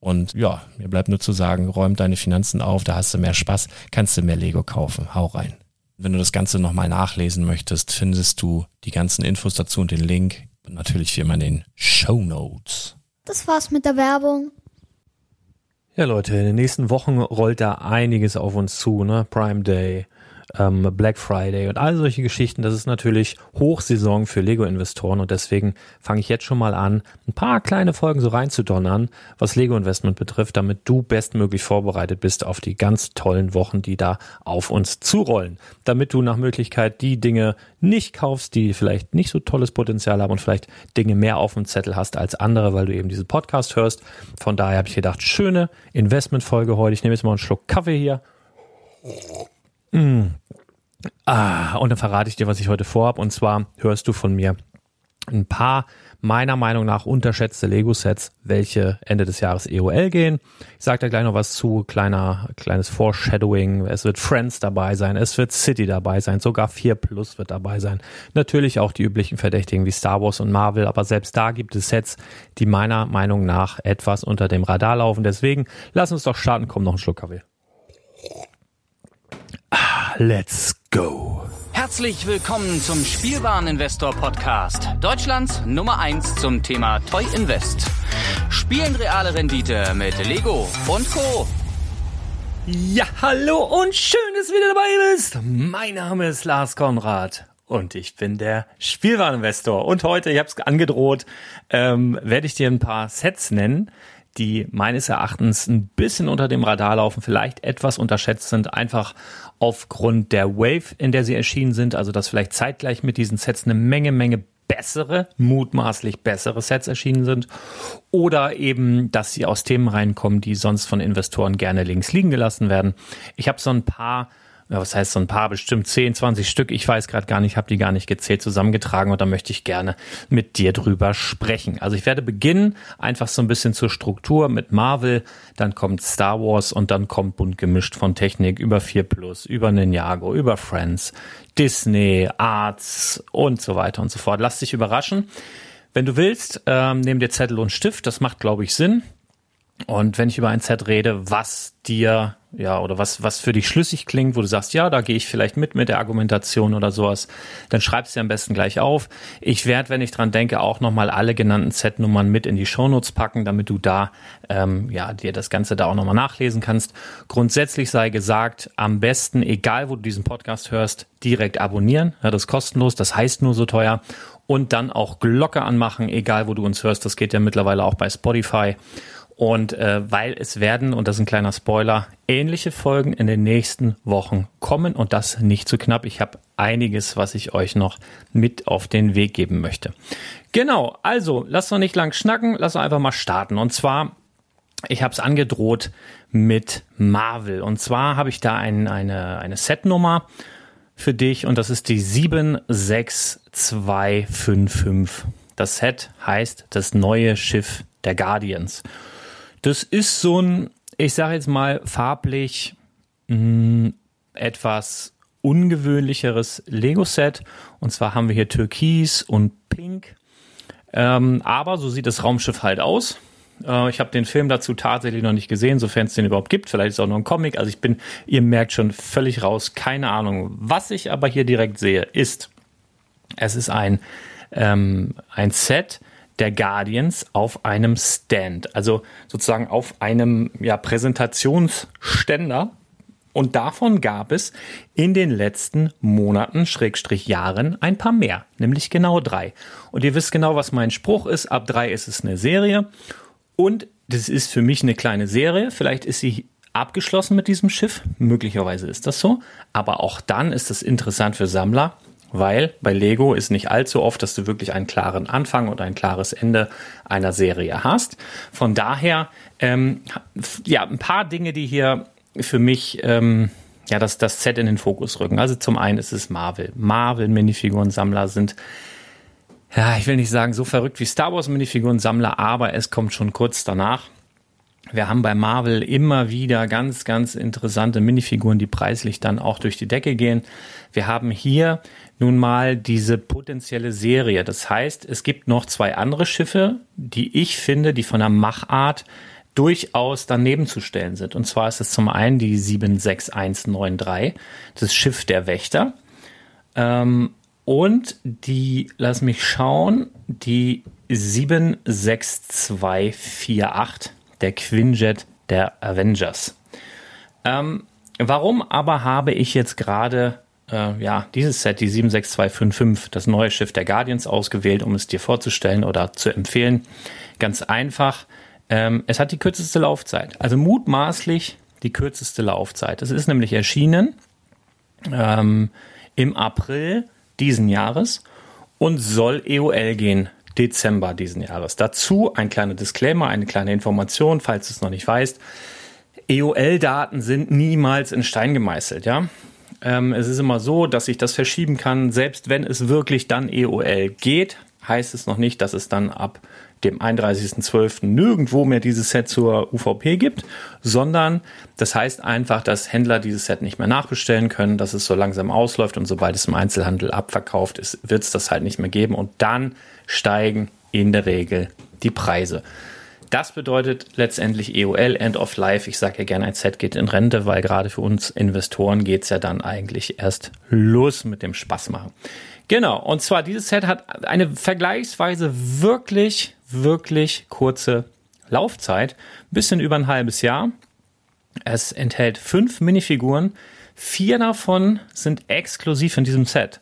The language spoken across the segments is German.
Und ja, mir bleibt nur zu sagen, räum deine Finanzen auf, da hast du mehr Spaß, kannst du mehr Lego kaufen. Hau rein. Wenn du das Ganze nochmal nachlesen möchtest, findest du die ganzen Infos dazu und den Link. Und natürlich wie immer in den Show Notes. Das war's mit der Werbung. Ja, Leute, in den nächsten Wochen rollt da einiges auf uns zu, ne? Prime Day, ähm, Black Friday und all solche Geschichten. Das ist natürlich Hochsaison für Lego-Investoren und deswegen fange ich jetzt schon mal an, ein paar kleine Folgen so reinzudonnern, was Lego-Investment betrifft, damit du bestmöglich vorbereitet bist auf die ganz tollen Wochen, die da auf uns zurollen. Damit du nach Möglichkeit die Dinge nicht kaufst, die vielleicht nicht so tolles Potenzial haben und vielleicht Dinge mehr auf dem Zettel hast als andere, weil du eben diesen Podcast hörst. Von daher habe ich gedacht, schöne Investmentfolge heute. Ich nehme jetzt mal einen Schluck Kaffee hier. Mm. Ah, und dann verrate ich dir, was ich heute vorhab. Und zwar hörst du von mir ein paar meiner Meinung nach unterschätzte Lego-Sets, welche Ende des Jahres EOL gehen. Ich sage da gleich noch was zu, kleiner, kleines Foreshadowing. Es wird Friends dabei sein, es wird City dabei sein, sogar 4 Plus wird dabei sein. Natürlich auch die üblichen Verdächtigen wie Star Wars und Marvel, aber selbst da gibt es Sets, die meiner Meinung nach etwas unter dem Radar laufen. Deswegen lass uns doch starten. Komm, noch ein Schluck Kaffee. Let's go. Herzlich willkommen zum Spielwareninvestor Podcast. Deutschlands Nummer 1 zum Thema Toy Invest. Spielen reale Rendite mit Lego und Co. Ja, hallo und schön, dass du wieder dabei bist. Mein Name ist Lars Konrad und ich bin der Spielwareninvestor. Und heute, ich habe es angedroht, ähm, werde ich dir ein paar Sets nennen, die meines Erachtens ein bisschen unter dem Radar laufen, vielleicht etwas unterschätzt sind, einfach aufgrund der Wave, in der sie erschienen sind, also dass vielleicht zeitgleich mit diesen Sets eine Menge, Menge bessere, mutmaßlich bessere Sets erschienen sind oder eben, dass sie aus Themen reinkommen, die sonst von Investoren gerne links liegen gelassen werden. Ich habe so ein paar was heißt so ein paar, bestimmt 10, 20 Stück, ich weiß gerade gar nicht, habe die gar nicht gezählt, zusammengetragen und da möchte ich gerne mit dir drüber sprechen. Also ich werde beginnen, einfach so ein bisschen zur Struktur mit Marvel, dann kommt Star Wars und dann kommt bunt gemischt von Technik über 4 Plus, über Ninjago, über Friends, Disney, Arts und so weiter und so fort. Lass dich überraschen. Wenn du willst, ähm, nimm dir Zettel und Stift, das macht, glaube ich, Sinn. Und wenn ich über ein Set rede, was dir, ja, oder was, was für dich schlüssig klingt, wo du sagst, ja, da gehe ich vielleicht mit mit der Argumentation oder sowas, dann schreib's dir am besten gleich auf. Ich werde, wenn ich dran denke, auch nochmal alle genannten Set-Nummern mit in die Shownotes packen, damit du da, ähm, ja, dir das Ganze da auch nochmal nachlesen kannst. Grundsätzlich sei gesagt, am besten, egal wo du diesen Podcast hörst, direkt abonnieren. Ja, das ist kostenlos, das heißt nur so teuer. Und dann auch Glocke anmachen, egal wo du uns hörst. Das geht ja mittlerweile auch bei Spotify. Und äh, weil es werden, und das ist ein kleiner Spoiler, ähnliche Folgen in den nächsten Wochen kommen und das nicht zu knapp. Ich habe einiges, was ich euch noch mit auf den Weg geben möchte. Genau, also lasst uns nicht lang schnacken, lasst uns einfach mal starten. Und zwar, ich habe es angedroht mit Marvel. Und zwar habe ich da ein, eine, eine Setnummer für dich und das ist die 76255. Das Set heißt das neue Schiff der Guardians. Das ist so ein, ich sage jetzt mal farblich mh, hm, etwas ungewöhnlicheres Lego-Set. Und zwar haben wir hier Türkis und Pink. Ähm, aber so sieht das Raumschiff halt aus. Äh, ich habe den Film dazu tatsächlich noch nicht gesehen, sofern es den überhaupt gibt. Vielleicht ist es auch noch ein Comic. Also ich bin, ihr merkt schon völlig raus, keine Ahnung. Was ich aber hier direkt sehe, ist, es ist ein, ähm, ein Set, der Guardians auf einem Stand, also sozusagen auf einem ja, Präsentationsständer. Und davon gab es in den letzten Monaten, Schrägstrich Jahren, ein paar mehr, nämlich genau drei. Und ihr wisst genau, was mein Spruch ist. Ab drei ist es eine Serie. Und das ist für mich eine kleine Serie. Vielleicht ist sie abgeschlossen mit diesem Schiff. Möglicherweise ist das so. Aber auch dann ist es interessant für Sammler, weil bei Lego ist nicht allzu oft, dass du wirklich einen klaren Anfang oder ein klares Ende einer Serie hast. Von daher, ähm, ja, ein paar Dinge, die hier für mich ähm, ja das, das Set in den Fokus rücken. Also zum einen ist es Marvel. Marvel-Minifiguren-Sammler sind ja, ich will nicht sagen so verrückt wie Star Wars Minifiguren-Sammler, aber es kommt schon kurz danach. Wir haben bei Marvel immer wieder ganz, ganz interessante Minifiguren, die preislich dann auch durch die Decke gehen. Wir haben hier nun mal diese potenzielle Serie. Das heißt, es gibt noch zwei andere Schiffe, die ich finde, die von der Machart durchaus daneben zu stellen sind. Und zwar ist es zum einen die 76193, das Schiff der Wächter. Ähm, und die, lass mich schauen, die 76248, der Quinjet der Avengers. Ähm, warum aber habe ich jetzt gerade äh, ja, dieses Set, die 76255, das neue Schiff der Guardians ausgewählt, um es dir vorzustellen oder zu empfehlen. Ganz einfach. Ähm, es hat die kürzeste Laufzeit. Also mutmaßlich die kürzeste Laufzeit. Es ist nämlich erschienen ähm, im April diesen Jahres und soll EOL gehen. Dezember diesen Jahres. Dazu ein kleiner Disclaimer, eine kleine Information, falls du es noch nicht weißt. EOL-Daten sind niemals in Stein gemeißelt, ja. Ähm, es ist immer so, dass ich das verschieben kann, selbst wenn es wirklich dann EOL geht, heißt es noch nicht, dass es dann ab dem 31.12. nirgendwo mehr dieses Set zur UVP gibt, sondern das heißt einfach, dass Händler dieses Set nicht mehr nachbestellen können, dass es so langsam ausläuft und sobald es im Einzelhandel abverkauft ist, wird es das halt nicht mehr geben und dann steigen in der Regel die Preise. Das bedeutet letztendlich EOL, End of Life. Ich sage ja gerne, ein Set geht in Rente, weil gerade für uns Investoren geht's ja dann eigentlich erst los mit dem Spaß machen. Genau, und zwar dieses Set hat eine vergleichsweise wirklich, wirklich kurze Laufzeit, bisschen über ein halbes Jahr. Es enthält fünf Minifiguren, vier davon sind exklusiv in diesem Set.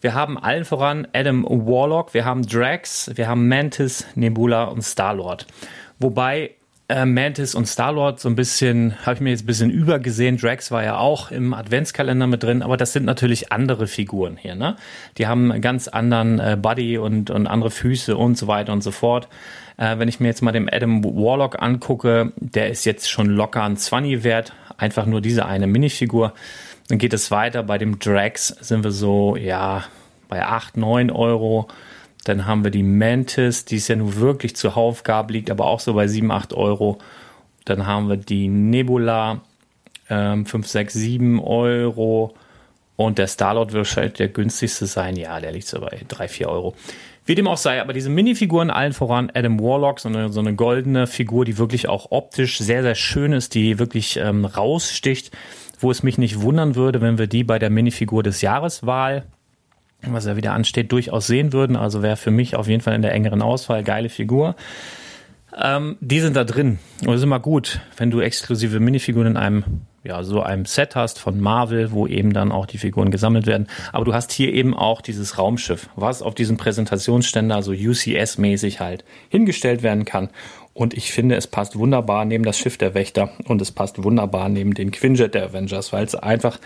Wir haben allen voran Adam Warlock, wir haben Drax, wir haben Mantis, Nebula und Star-Lord. Wobei äh, Mantis und Star-Lord so ein bisschen, habe ich mir jetzt ein bisschen übergesehen. Drax war ja auch im Adventskalender mit drin, aber das sind natürlich andere Figuren hier, ne? Die haben einen ganz anderen äh, Body und, und andere Füße und so weiter und so fort. Äh, wenn ich mir jetzt mal den Adam Warlock angucke, der ist jetzt schon locker ein 20 wert, einfach nur diese eine Minifigur. Dann geht es weiter. Bei dem Drax sind wir so, ja, bei 8, 9 Euro. Dann haben wir die Mantis, die ist ja nun wirklich zur Aufgabe, liegt aber auch so bei 7, 8 Euro. Dann haben wir die Nebula, ähm, 5, 6, 7 Euro. Und der Starlord wird wahrscheinlich der günstigste sein. Ja, der liegt so bei 3, 4 Euro. Wie dem auch sei, aber diese Minifiguren allen voran Adam Warlock, so eine, so eine goldene Figur, die wirklich auch optisch sehr, sehr schön ist, die wirklich ähm, raussticht, wo es mich nicht wundern würde, wenn wir die bei der Minifigur des Jahreswahl was ja wieder ansteht, durchaus sehen würden. Also wäre für mich auf jeden Fall in der engeren Auswahl geile Figur. Ähm, die sind da drin. Und das ist immer gut, wenn du exklusive Minifiguren in einem, ja, so einem Set hast von Marvel, wo eben dann auch die Figuren gesammelt werden. Aber du hast hier eben auch dieses Raumschiff, was auf diesem Präsentationsständer so UCS-mäßig halt hingestellt werden kann. Und ich finde, es passt wunderbar neben das Schiff der Wächter und es passt wunderbar neben den Quinjet der Avengers, weil es einfach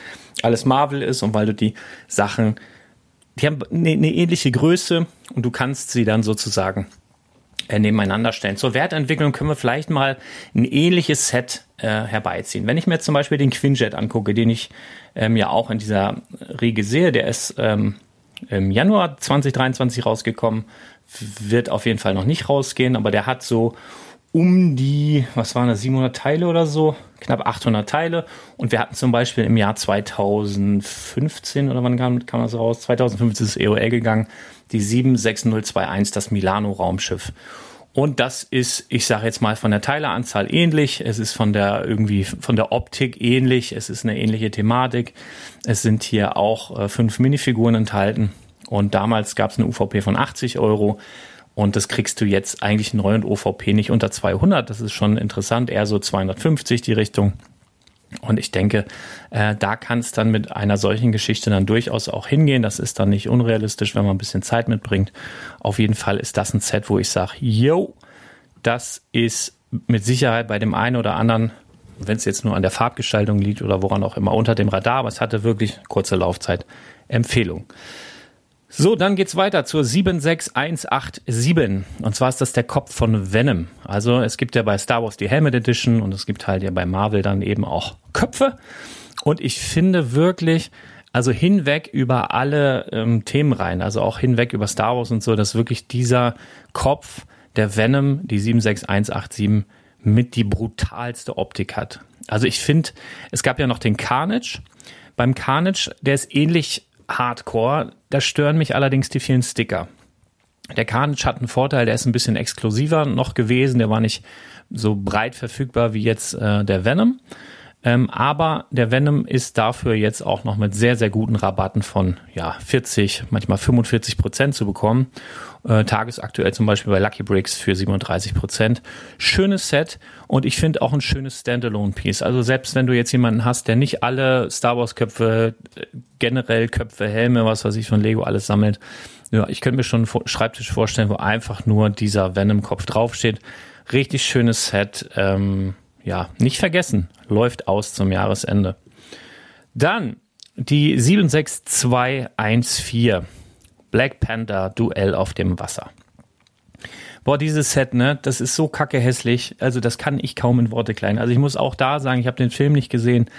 alles Marvel ist und weil du die Sachen die haben eine, eine ähnliche Größe und du kannst sie dann sozusagen äh, nebeneinander stellen. Zur Wertentwicklung können wir vielleicht mal ein ähnliches Set äh, herbeiziehen. Wenn ich mir zum Beispiel den Quinjet angucke, den ich ähm, ja auch in dieser Riege sehe, der ist ähm, im Januar 2023 rausgekommen, wird auf jeden Fall noch nicht rausgehen, aber der hat so um die, was waren das, 700 Teile oder so, knapp 800 Teile. Und wir hatten zum Beispiel im Jahr 2015, oder wann kam, kam das raus? 2015 ist EOL gegangen, die 76021, das Milano-Raumschiff. Und das ist, ich sage jetzt mal, von der Teileanzahl ähnlich. Es ist von der irgendwie von der Optik ähnlich. Es ist eine ähnliche Thematik. Es sind hier auch äh, fünf Minifiguren enthalten. Und damals gab es eine UVP von 80 Euro. Und das kriegst du jetzt eigentlich neu und OVP nicht unter 200. Das ist schon interessant, eher so 250 die Richtung. Und ich denke, äh, da kann es dann mit einer solchen Geschichte dann durchaus auch hingehen. Das ist dann nicht unrealistisch, wenn man ein bisschen Zeit mitbringt. Auf jeden Fall ist das ein Set, wo ich sage, yo, das ist mit Sicherheit bei dem einen oder anderen, wenn es jetzt nur an der Farbgestaltung liegt oder woran auch immer, unter dem Radar, aber es hatte wirklich kurze Laufzeit. Empfehlung. So, dann geht's weiter zur 76187. Und zwar ist das der Kopf von Venom. Also es gibt ja bei Star Wars die Helmet Edition und es gibt halt ja bei Marvel dann eben auch Köpfe. Und ich finde wirklich, also hinweg über alle ähm, Themen rein, also auch hinweg über Star Wars und so, dass wirklich dieser Kopf der Venom, die 76187, mit die brutalste Optik hat. Also ich finde, es gab ja noch den Carnage. Beim Carnage, der ist ähnlich Hardcore. Da stören mich allerdings die vielen Sticker. Der Carnage hat einen Vorteil, der ist ein bisschen exklusiver noch gewesen, der war nicht so breit verfügbar wie jetzt äh, der Venom. Ähm, aber der Venom ist dafür jetzt auch noch mit sehr, sehr guten Rabatten von ja, 40, manchmal 45 Prozent zu bekommen. Äh, tagesaktuell zum Beispiel bei Lucky Bricks für 37 Prozent. Schönes Set und ich finde auch ein schönes Standalone-Piece. Also selbst wenn du jetzt jemanden hast, der nicht alle Star Wars-Köpfe, äh, generell Köpfe, Helme, was weiß ich von Lego alles sammelt, ja, ich könnte mir schon einen Schreibtisch vorstellen, wo einfach nur dieser Venom-Kopf draufsteht. Richtig schönes Set. Ähm, ja, nicht vergessen, läuft aus zum Jahresende. Dann die 76214 Black Panther Duell auf dem Wasser. Boah, dieses Set, ne, das ist so kacke hässlich. Also, das kann ich kaum in Worte klein. Also, ich muss auch da sagen, ich habe den Film nicht gesehen.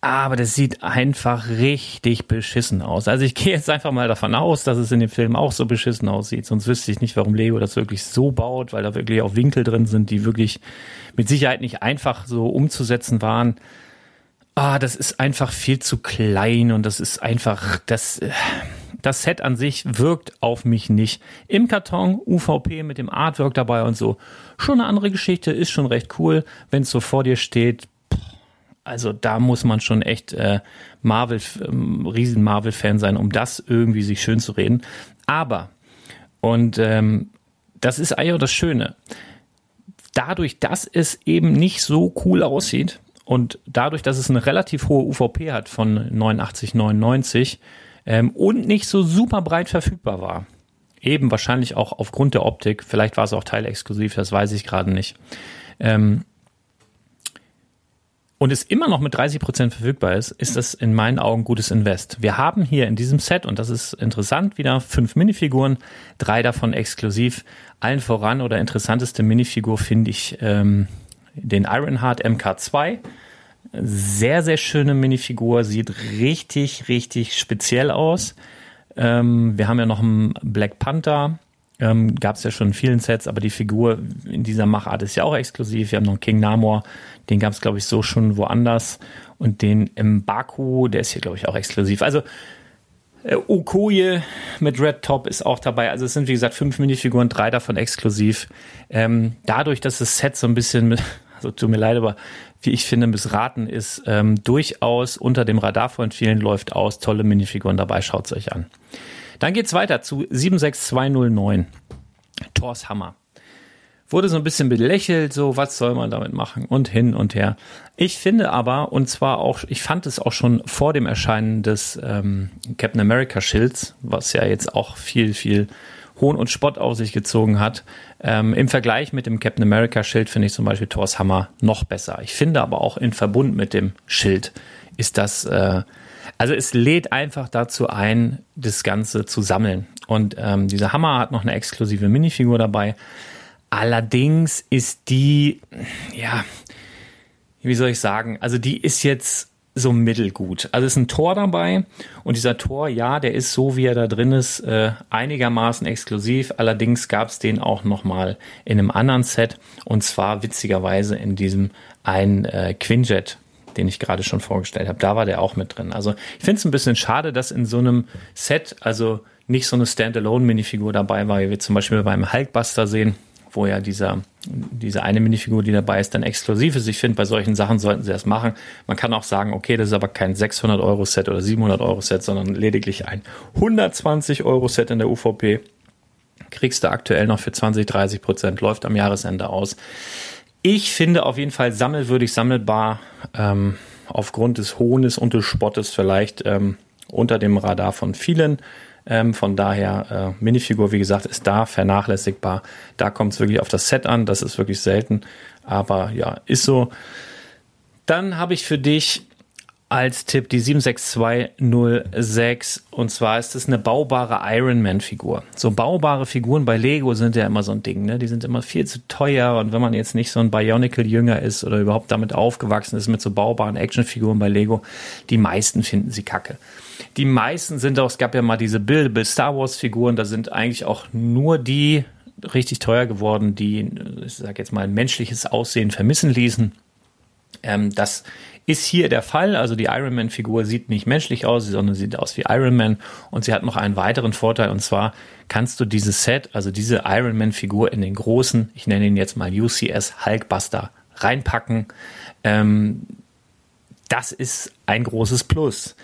Aber das sieht einfach richtig beschissen aus. Also ich gehe jetzt einfach mal davon aus, dass es in dem Film auch so beschissen aussieht. Sonst wüsste ich nicht, warum Lego das wirklich so baut, weil da wirklich auch Winkel drin sind, die wirklich mit Sicherheit nicht einfach so umzusetzen waren. Ah, das ist einfach viel zu klein und das ist einfach, das, das Set an sich wirkt auf mich nicht. Im Karton, UVP mit dem Artwork dabei und so. Schon eine andere Geschichte, ist schon recht cool. Wenn es so vor dir steht, also da muss man schon echt äh, Marvel, ähm, riesen Marvel-Fan sein, um das irgendwie sich schön zu reden. Aber, und ähm, das ist eigentlich auch das Schöne, dadurch, dass es eben nicht so cool aussieht und dadurch, dass es eine relativ hohe UVP hat von 89,99 ähm, und nicht so super breit verfügbar war, eben wahrscheinlich auch aufgrund der Optik, vielleicht war es auch teilexklusiv, das weiß ich gerade nicht, ähm, und es immer noch mit 30 Prozent verfügbar ist, ist das in meinen Augen gutes Invest. Wir haben hier in diesem Set, und das ist interessant, wieder fünf Minifiguren, drei davon exklusiv. Allen voran oder interessanteste Minifigur finde ich ähm, den Ironheart MK2. Sehr, sehr schöne Minifigur, sieht richtig, richtig speziell aus. Ähm, wir haben ja noch einen Black Panther, ähm, Gab es ja schon in vielen Sets, aber die Figur in dieser Machart ist ja auch exklusiv. Wir haben noch einen King Namor, den gab es, glaube ich, so schon woanders. Und den im Baku, der ist hier, glaube ich, auch exklusiv. Also äh, Okoye mit Red Top ist auch dabei. Also es sind, wie gesagt, fünf Minifiguren, drei davon exklusiv. Ähm, dadurch, dass das Set so ein bisschen mit, also tut mir leid, aber wie ich finde, missraten ist, ähm, durchaus unter dem Radar von vielen läuft aus. Tolle Minifiguren dabei, schaut es euch an. Dann geht's weiter zu 76209. Thors Hammer. Wurde so ein bisschen belächelt, so was soll man damit machen und hin und her. Ich finde aber, und zwar auch, ich fand es auch schon vor dem Erscheinen des ähm, Captain America Schilds, was ja jetzt auch viel, viel Hohn und Spott auf sich gezogen hat. Ähm, Im Vergleich mit dem Captain America Schild finde ich zum Beispiel Thors Hammer noch besser. Ich finde aber auch in Verbund mit dem Schild ist das äh, also es lädt einfach dazu ein, das Ganze zu sammeln. Und ähm, dieser Hammer hat noch eine exklusive Minifigur dabei. Allerdings ist die, ja, wie soll ich sagen, also die ist jetzt so mittelgut. Also ist ein Tor dabei und dieser Tor, ja, der ist so, wie er da drin ist, äh, einigermaßen exklusiv. Allerdings gab es den auch nochmal in einem anderen Set und zwar witzigerweise in diesem ein äh, Quinjet den ich gerade schon vorgestellt habe. Da war der auch mit drin. Also ich finde es ein bisschen schade, dass in so einem Set, also nicht so eine Standalone-Minifigur dabei war, wie wir zum Beispiel beim Hulkbuster sehen, wo ja dieser, diese eine Minifigur, die dabei ist, dann exklusiv ist. Ich finde, bei solchen Sachen sollten sie das machen. Man kann auch sagen, okay, das ist aber kein 600-Euro-Set oder 700-Euro-Set, sondern lediglich ein 120-Euro-Set in der UVP. Kriegst du aktuell noch für 20, 30 Prozent, läuft am Jahresende aus. Ich finde auf jeden Fall sammelwürdig, sammelbar, ähm, aufgrund des Hohnes und des Spottes vielleicht ähm, unter dem Radar von vielen. Ähm, von daher, äh, Minifigur, wie gesagt, ist da vernachlässigbar. Da kommt es wirklich auf das Set an, das ist wirklich selten. Aber ja, ist so. Dann habe ich für dich als Tipp die 76206 und zwar ist es eine baubare Ironman-Figur. So baubare Figuren bei Lego sind ja immer so ein Ding, ne? Die sind immer viel zu teuer und wenn man jetzt nicht so ein Bionicle-Jünger ist oder überhaupt damit aufgewachsen ist mit so baubaren Actionfiguren bei Lego, die meisten finden sie kacke. Die meisten sind auch, es gab ja mal diese Buildable Star Wars-Figuren, da sind eigentlich auch nur die richtig teuer geworden, die, ich sag jetzt mal, menschliches Aussehen vermissen ließen. Ähm, das ist hier der Fall. Also die Iron Man-Figur sieht nicht menschlich aus, sondern sieht aus wie Iron Man. Und sie hat noch einen weiteren Vorteil. Und zwar kannst du dieses Set, also diese Iron Man-Figur in den großen, ich nenne ihn jetzt mal UCS Hulkbuster, reinpacken. Ähm, das ist ein großes Plus.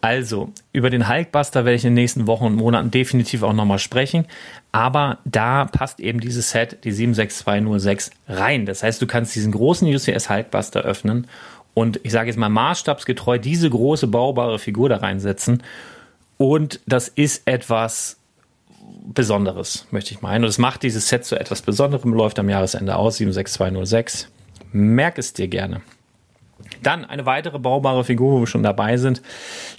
Also, über den Hulkbuster werde ich in den nächsten Wochen und Monaten definitiv auch nochmal sprechen. Aber da passt eben dieses Set, die 76206, rein. Das heißt, du kannst diesen großen UCS Hulkbuster öffnen und ich sage jetzt mal maßstabsgetreu diese große baubare Figur da reinsetzen. Und das ist etwas Besonderes, möchte ich meinen. Und es macht dieses Set zu etwas Besonderem, läuft am Jahresende aus, 76206. Merk es dir gerne. Dann eine weitere baubare Figur, wo wir schon dabei sind,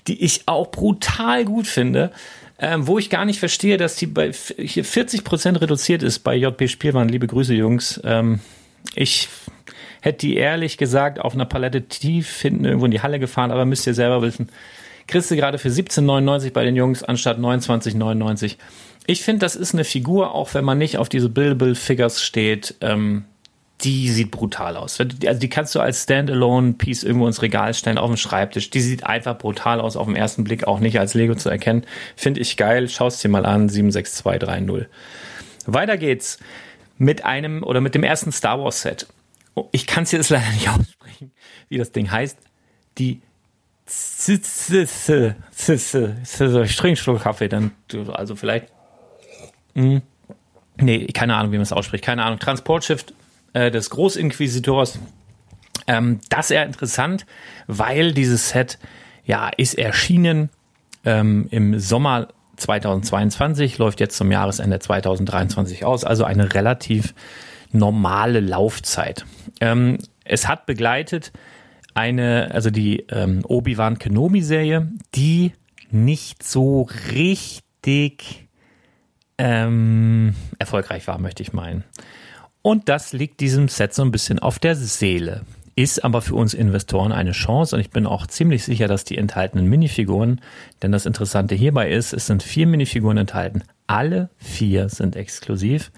die ich auch brutal gut finde, ähm, wo ich gar nicht verstehe, dass die bei hier 40% reduziert ist bei JP Spielwaren. Liebe Grüße, Jungs. Ähm, ich hätte die ehrlich gesagt auf einer Palette tief hinten irgendwo in die Halle gefahren, aber müsst ihr selber wissen. Kriegst du gerade für 17,99 bei den Jungs anstatt 29,99. Ich finde, das ist eine Figur, auch wenn man nicht auf diese Billable Figures steht, ähm, die sieht brutal aus. Also die kannst du als Standalone-Piece irgendwo ins Regal stellen, auf dem Schreibtisch. Die sieht einfach brutal aus, auf den ersten Blick auch nicht als Lego zu erkennen. Finde ich geil. Schaust dir mal an, 76230. Weiter geht's mit einem oder mit dem ersten Star Wars Set. Oh, ich kann es jetzt leider nicht aussprechen, wie das Ding heißt. Die Kaffee, dann, also vielleicht, hm, nee, keine Ahnung, wie man es ausspricht, keine Ahnung, Transportschiff äh, des Großinquisitors. Ähm, das ist eher interessant, weil dieses Set, ja, ist erschienen ähm, im Sommer 2022, läuft jetzt zum Jahresende 2023 aus, also eine relativ normale Laufzeit. Ähm, es hat begleitet eine, also die ähm, Obi-Wan Kenobi-Serie, die nicht so richtig ähm, erfolgreich war, möchte ich meinen. Und das liegt diesem Set so ein bisschen auf der Seele. Ist aber für uns Investoren eine Chance und ich bin auch ziemlich sicher, dass die enthaltenen Minifiguren, denn das Interessante hierbei ist, es sind vier Minifiguren enthalten. Alle vier sind exklusiv.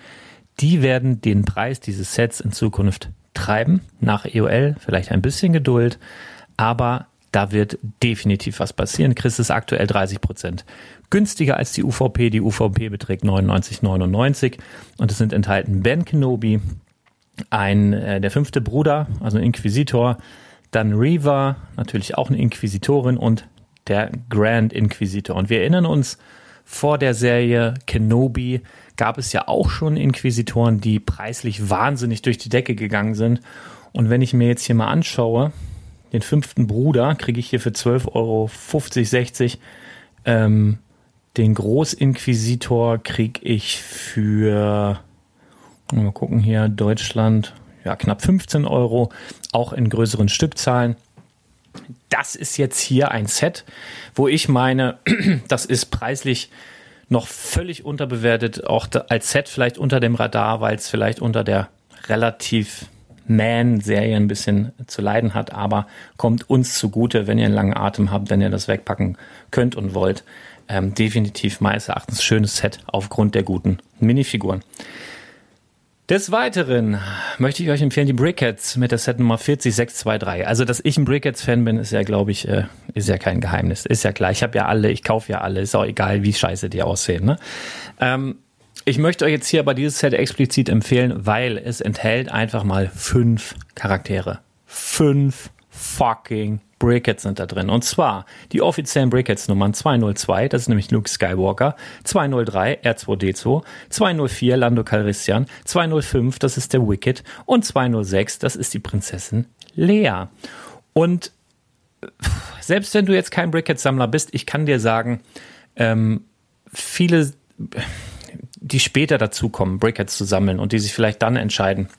Die werden den Preis dieses Sets in Zukunft treiben. Nach EOL vielleicht ein bisschen Geduld, aber da wird definitiv was passieren. Chris ist aktuell 30 Prozent günstiger als die UVP. Die UVP beträgt 99,99 und es sind enthalten Ben Kenobi, ein äh, der fünfte Bruder, also ein Inquisitor, dann Reva, natürlich auch eine Inquisitorin und der Grand Inquisitor. Und wir erinnern uns, vor der Serie Kenobi gab es ja auch schon Inquisitoren, die preislich wahnsinnig durch die Decke gegangen sind. Und wenn ich mir jetzt hier mal anschaue, den fünften Bruder kriege ich hier für 12,50 Euro, 60. Ähm, den Großinquisitor kriege ich für, mal gucken hier, Deutschland, ja, knapp 15 Euro, auch in größeren Stückzahlen. Das ist jetzt hier ein Set, wo ich meine, das ist preislich noch völlig unterbewertet, auch als Set vielleicht unter dem Radar, weil es vielleicht unter der relativ Man-Serie ein bisschen zu leiden hat, aber kommt uns zugute, wenn ihr einen langen Atem habt, wenn ihr das wegpacken könnt und wollt. Ähm, definitiv meines Erachtens schönes Set aufgrund der guten Minifiguren. Des Weiteren möchte ich euch empfehlen, die Brickheads mit der Set Nummer 40623. Also, dass ich ein Brickheads-Fan bin, ist ja, glaube ich, äh, ist ja kein Geheimnis. Ist ja klar. Ich habe ja alle, ich kaufe ja alle. Ist auch egal, wie scheiße die aussehen. Ne? Ähm, ich möchte euch jetzt hier aber dieses Set explizit empfehlen, weil es enthält einfach mal fünf Charaktere. Fünf fucking Brickheads sind da drin. Und zwar die offiziellen Brickheads-Nummern 202, das ist nämlich Luke Skywalker, 203 R2D2, 204 Lando Calrissian, 205, das ist der Wicked und 206, das ist die Prinzessin Lea. Und selbst wenn du jetzt kein Brickhead-Sammler bist, ich kann dir sagen, ähm, viele, die später dazukommen, Brickheads zu sammeln und die sich vielleicht dann entscheiden,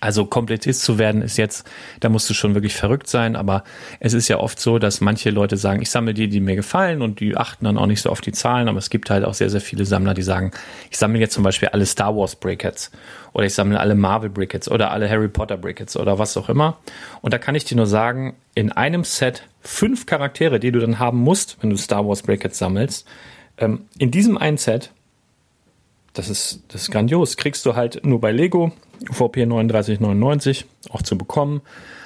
also Komplettist zu werden ist jetzt, da musst du schon wirklich verrückt sein, aber es ist ja oft so, dass manche Leute sagen, ich sammle die, die mir gefallen und die achten dann auch nicht so auf die Zahlen, aber es gibt halt auch sehr, sehr viele Sammler, die sagen, ich sammle jetzt zum Beispiel alle Star Wars Brickheads oder ich sammle alle Marvel Brickheads oder alle Harry Potter Brickheads oder was auch immer. Und da kann ich dir nur sagen, in einem Set fünf Charaktere, die du dann haben musst, wenn du Star Wars Brickheads sammelst, ähm, in diesem einen Set das ist, das ist grandios. Kriegst du halt nur bei Lego, UVP 39,99 auch zu bekommen.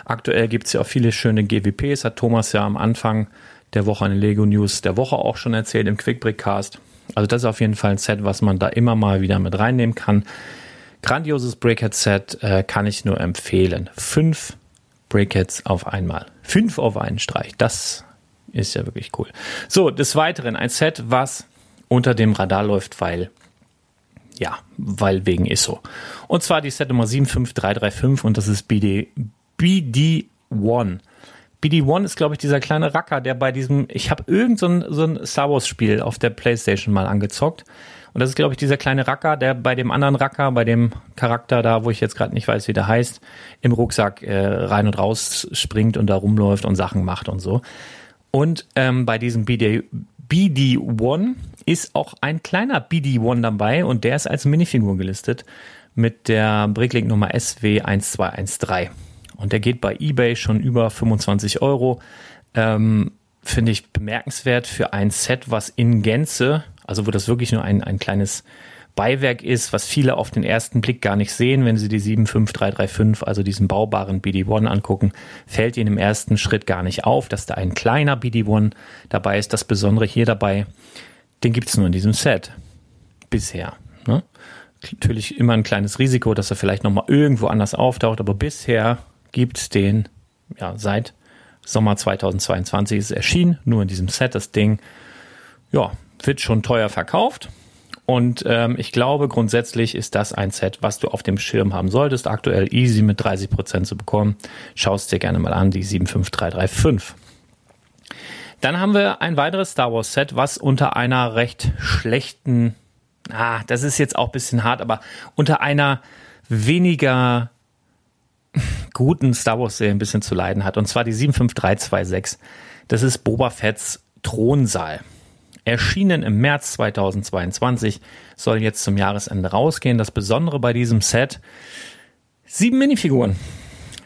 Aktuell gibt es ja auch viele schöne GWPs, hat Thomas ja am Anfang der Woche eine Lego News der Woche auch schon erzählt im Quickbrickcast. Also das ist auf jeden Fall ein Set, was man da immer mal wieder mit reinnehmen kann. Grandioses Breakhead-Set äh, kann ich nur empfehlen. Fünf Breakheads auf einmal. Fünf auf einen Streich. Das ist ja wirklich cool. So, des Weiteren ein Set, was unter dem Radar läuft, weil ja, weil wegen ISO. Und zwar die Set Nummer 75335 und das ist BD, BD1. BD1 ist, glaube ich, dieser kleine Racker, der bei diesem, ich habe irgend so ein, so ein Star Wars Spiel auf der Playstation mal angezockt. Und das ist, glaube ich, dieser kleine Racker, der bei dem anderen Racker, bei dem Charakter da, wo ich jetzt gerade nicht weiß, wie der heißt, im Rucksack äh, rein und raus springt und da rumläuft und Sachen macht und so. Und ähm, bei diesem BD, BD1 ist auch ein kleiner BD1 dabei und der ist als Minifigur gelistet mit der Bricklink Nummer SW1213. Und der geht bei eBay schon über 25 Euro. Ähm, Finde ich bemerkenswert für ein Set, was in Gänze, also wo das wirklich nur ein, ein kleines Beiwerk ist, was viele auf den ersten Blick gar nicht sehen, wenn sie die 75335, also diesen baubaren BD1 angucken, fällt ihnen im ersten Schritt gar nicht auf, dass da ein kleiner BD1 dabei ist. Das Besondere hier dabei, den gibt es nur in diesem Set. Bisher. Ne? Natürlich immer ein kleines Risiko, dass er vielleicht nochmal irgendwo anders auftaucht, aber bisher gibt es den ja, seit Sommer 2022 ist es erschienen, nur in diesem Set. Das Ding ja, wird schon teuer verkauft. Und ähm, ich glaube, grundsätzlich ist das ein Set, was du auf dem Schirm haben solltest. Aktuell easy mit 30 Prozent zu bekommen. Schaust dir gerne mal an, die 75335. Dann haben wir ein weiteres Star Wars Set, was unter einer recht schlechten, ah, das ist jetzt auch bisschen hart, aber unter einer weniger guten Star Wars Serie ein bisschen zu leiden hat. Und zwar die 75326. Das ist Boba Fett's Thronsaal. Erschienen im März 2022, soll jetzt zum Jahresende rausgehen. Das Besondere bei diesem Set, sieben Minifiguren.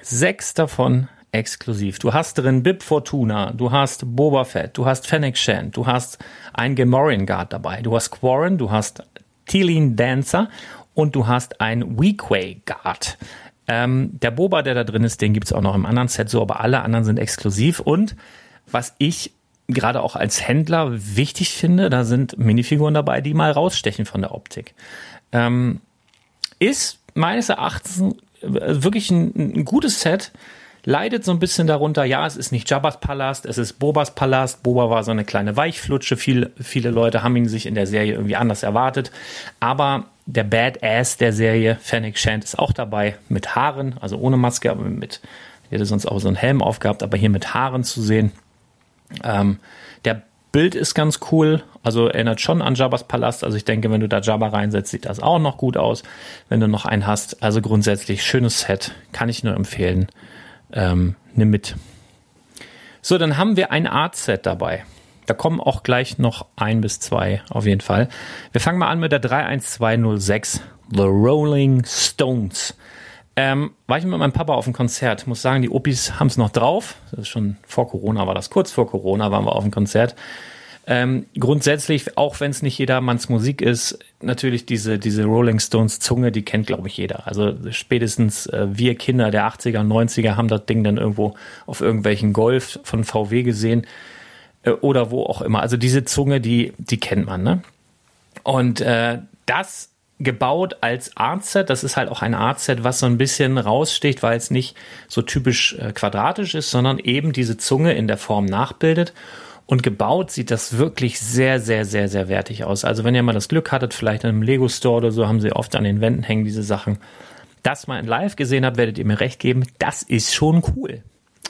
Sechs davon exklusiv. Du hast drin Bib Fortuna, du hast Boba Fett, du hast Fennec Shand, du hast ein Gamorrean Guard dabei, du hast Quarren, du hast Teeline Dancer und du hast ein Weequay Guard. Ähm, der Boba, der da drin ist, den gibt's auch noch im anderen Set so, aber alle anderen sind exklusiv. Und was ich gerade auch als Händler wichtig finde, da sind Minifiguren dabei, die mal rausstechen von der Optik. Ähm, ist meines Erachtens äh, wirklich ein, ein gutes Set leidet so ein bisschen darunter, ja, es ist nicht Jabba's Palast, es ist Bobas Palast. Boba war so eine kleine Weichflutsche. Viele, viele Leute haben ihn sich in der Serie irgendwie anders erwartet. Aber der Badass der Serie, Fennec Shand, ist auch dabei mit Haaren, also ohne Maske, aber mit, hätte sonst auch so einen Helm aufgehabt, aber hier mit Haaren zu sehen. Ähm, der Bild ist ganz cool, also erinnert schon an Jabba's Palast. Also ich denke, wenn du da Jabba reinsetzt, sieht das auch noch gut aus, wenn du noch einen hast. Also grundsätzlich schönes Set, kann ich nur empfehlen. Ähm, nimm mit. So, dann haben wir ein Art-Set dabei. Da kommen auch gleich noch ein bis zwei auf jeden Fall. Wir fangen mal an mit der 31206, The Rolling Stones. Ähm, war ich mit meinem Papa auf dem Konzert. Muss sagen, die Opis haben es noch drauf. Das ist schon vor Corona war das. Kurz vor Corona waren wir auf dem Konzert. Ähm, grundsätzlich, auch wenn es nicht jedermanns Musik ist, natürlich diese, diese Rolling Stones Zunge, die kennt, glaube ich, jeder. Also spätestens äh, wir Kinder der 80er, 90er haben das Ding dann irgendwo auf irgendwelchen Golf von VW gesehen äh, oder wo auch immer. Also diese Zunge, die, die kennt man, ne? Und äh, das gebaut als Artset. Das ist halt auch ein Artset, was so ein bisschen raussticht, weil es nicht so typisch äh, quadratisch ist, sondern eben diese Zunge in der Form nachbildet. Und gebaut sieht das wirklich sehr, sehr, sehr, sehr wertig aus. Also wenn ihr mal das Glück hattet, vielleicht in einem Lego Store oder so, haben sie oft an den Wänden hängen diese Sachen. Das mal in live gesehen habt, werdet ihr mir recht geben. Das ist schon cool.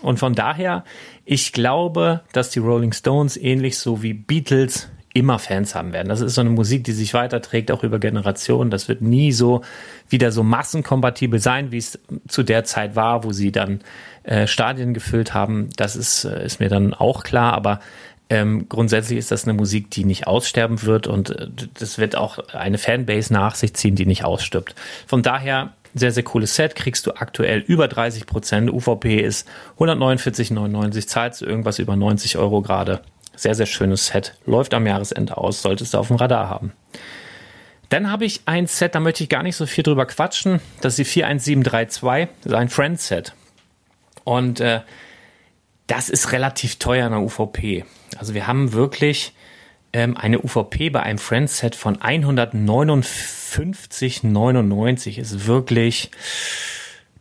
Und von daher, ich glaube, dass die Rolling Stones ähnlich so wie Beatles immer Fans haben werden. Das ist so eine Musik, die sich weiterträgt, auch über Generationen. Das wird nie so wieder so massenkompatibel sein, wie es zu der Zeit war, wo sie dann äh, Stadien gefüllt haben. Das ist, äh, ist mir dann auch klar, aber ähm, grundsätzlich ist das eine Musik, die nicht aussterben wird und äh, das wird auch eine Fanbase nach sich ziehen, die nicht ausstirbt. Von daher sehr, sehr cooles Set, kriegst du aktuell über 30 Prozent. UVP ist 149,99, zahlst du irgendwas über 90 Euro gerade. Sehr, sehr schönes Set. Läuft am Jahresende aus, solltest du auf dem Radar haben. Dann habe ich ein Set, da möchte ich gar nicht so viel drüber quatschen. Das ist die 41732, das ist ein Friend-Set. Und äh, das ist relativ teuer in der UVP. Also wir haben wirklich ähm, eine UVP bei einem Friend-Set von 159,99 ist wirklich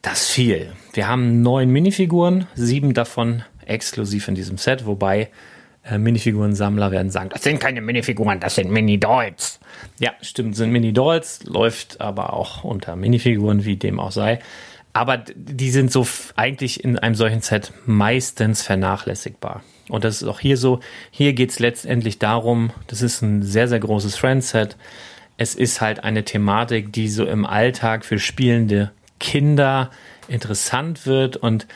das viel. Wir haben neun Minifiguren, sieben davon exklusiv in diesem Set, wobei äh, Minifiguren-Sammler werden sagen, das sind keine Minifiguren, das sind Mini-Dolls. Ja, stimmt, sind Mini-Dolls, läuft aber auch unter Minifiguren, wie dem auch sei. Aber die sind so eigentlich in einem solchen Set meistens vernachlässigbar. Und das ist auch hier so. Hier geht es letztendlich darum, das ist ein sehr, sehr großes Friendset. Es ist halt eine Thematik, die so im Alltag für spielende Kinder interessant wird und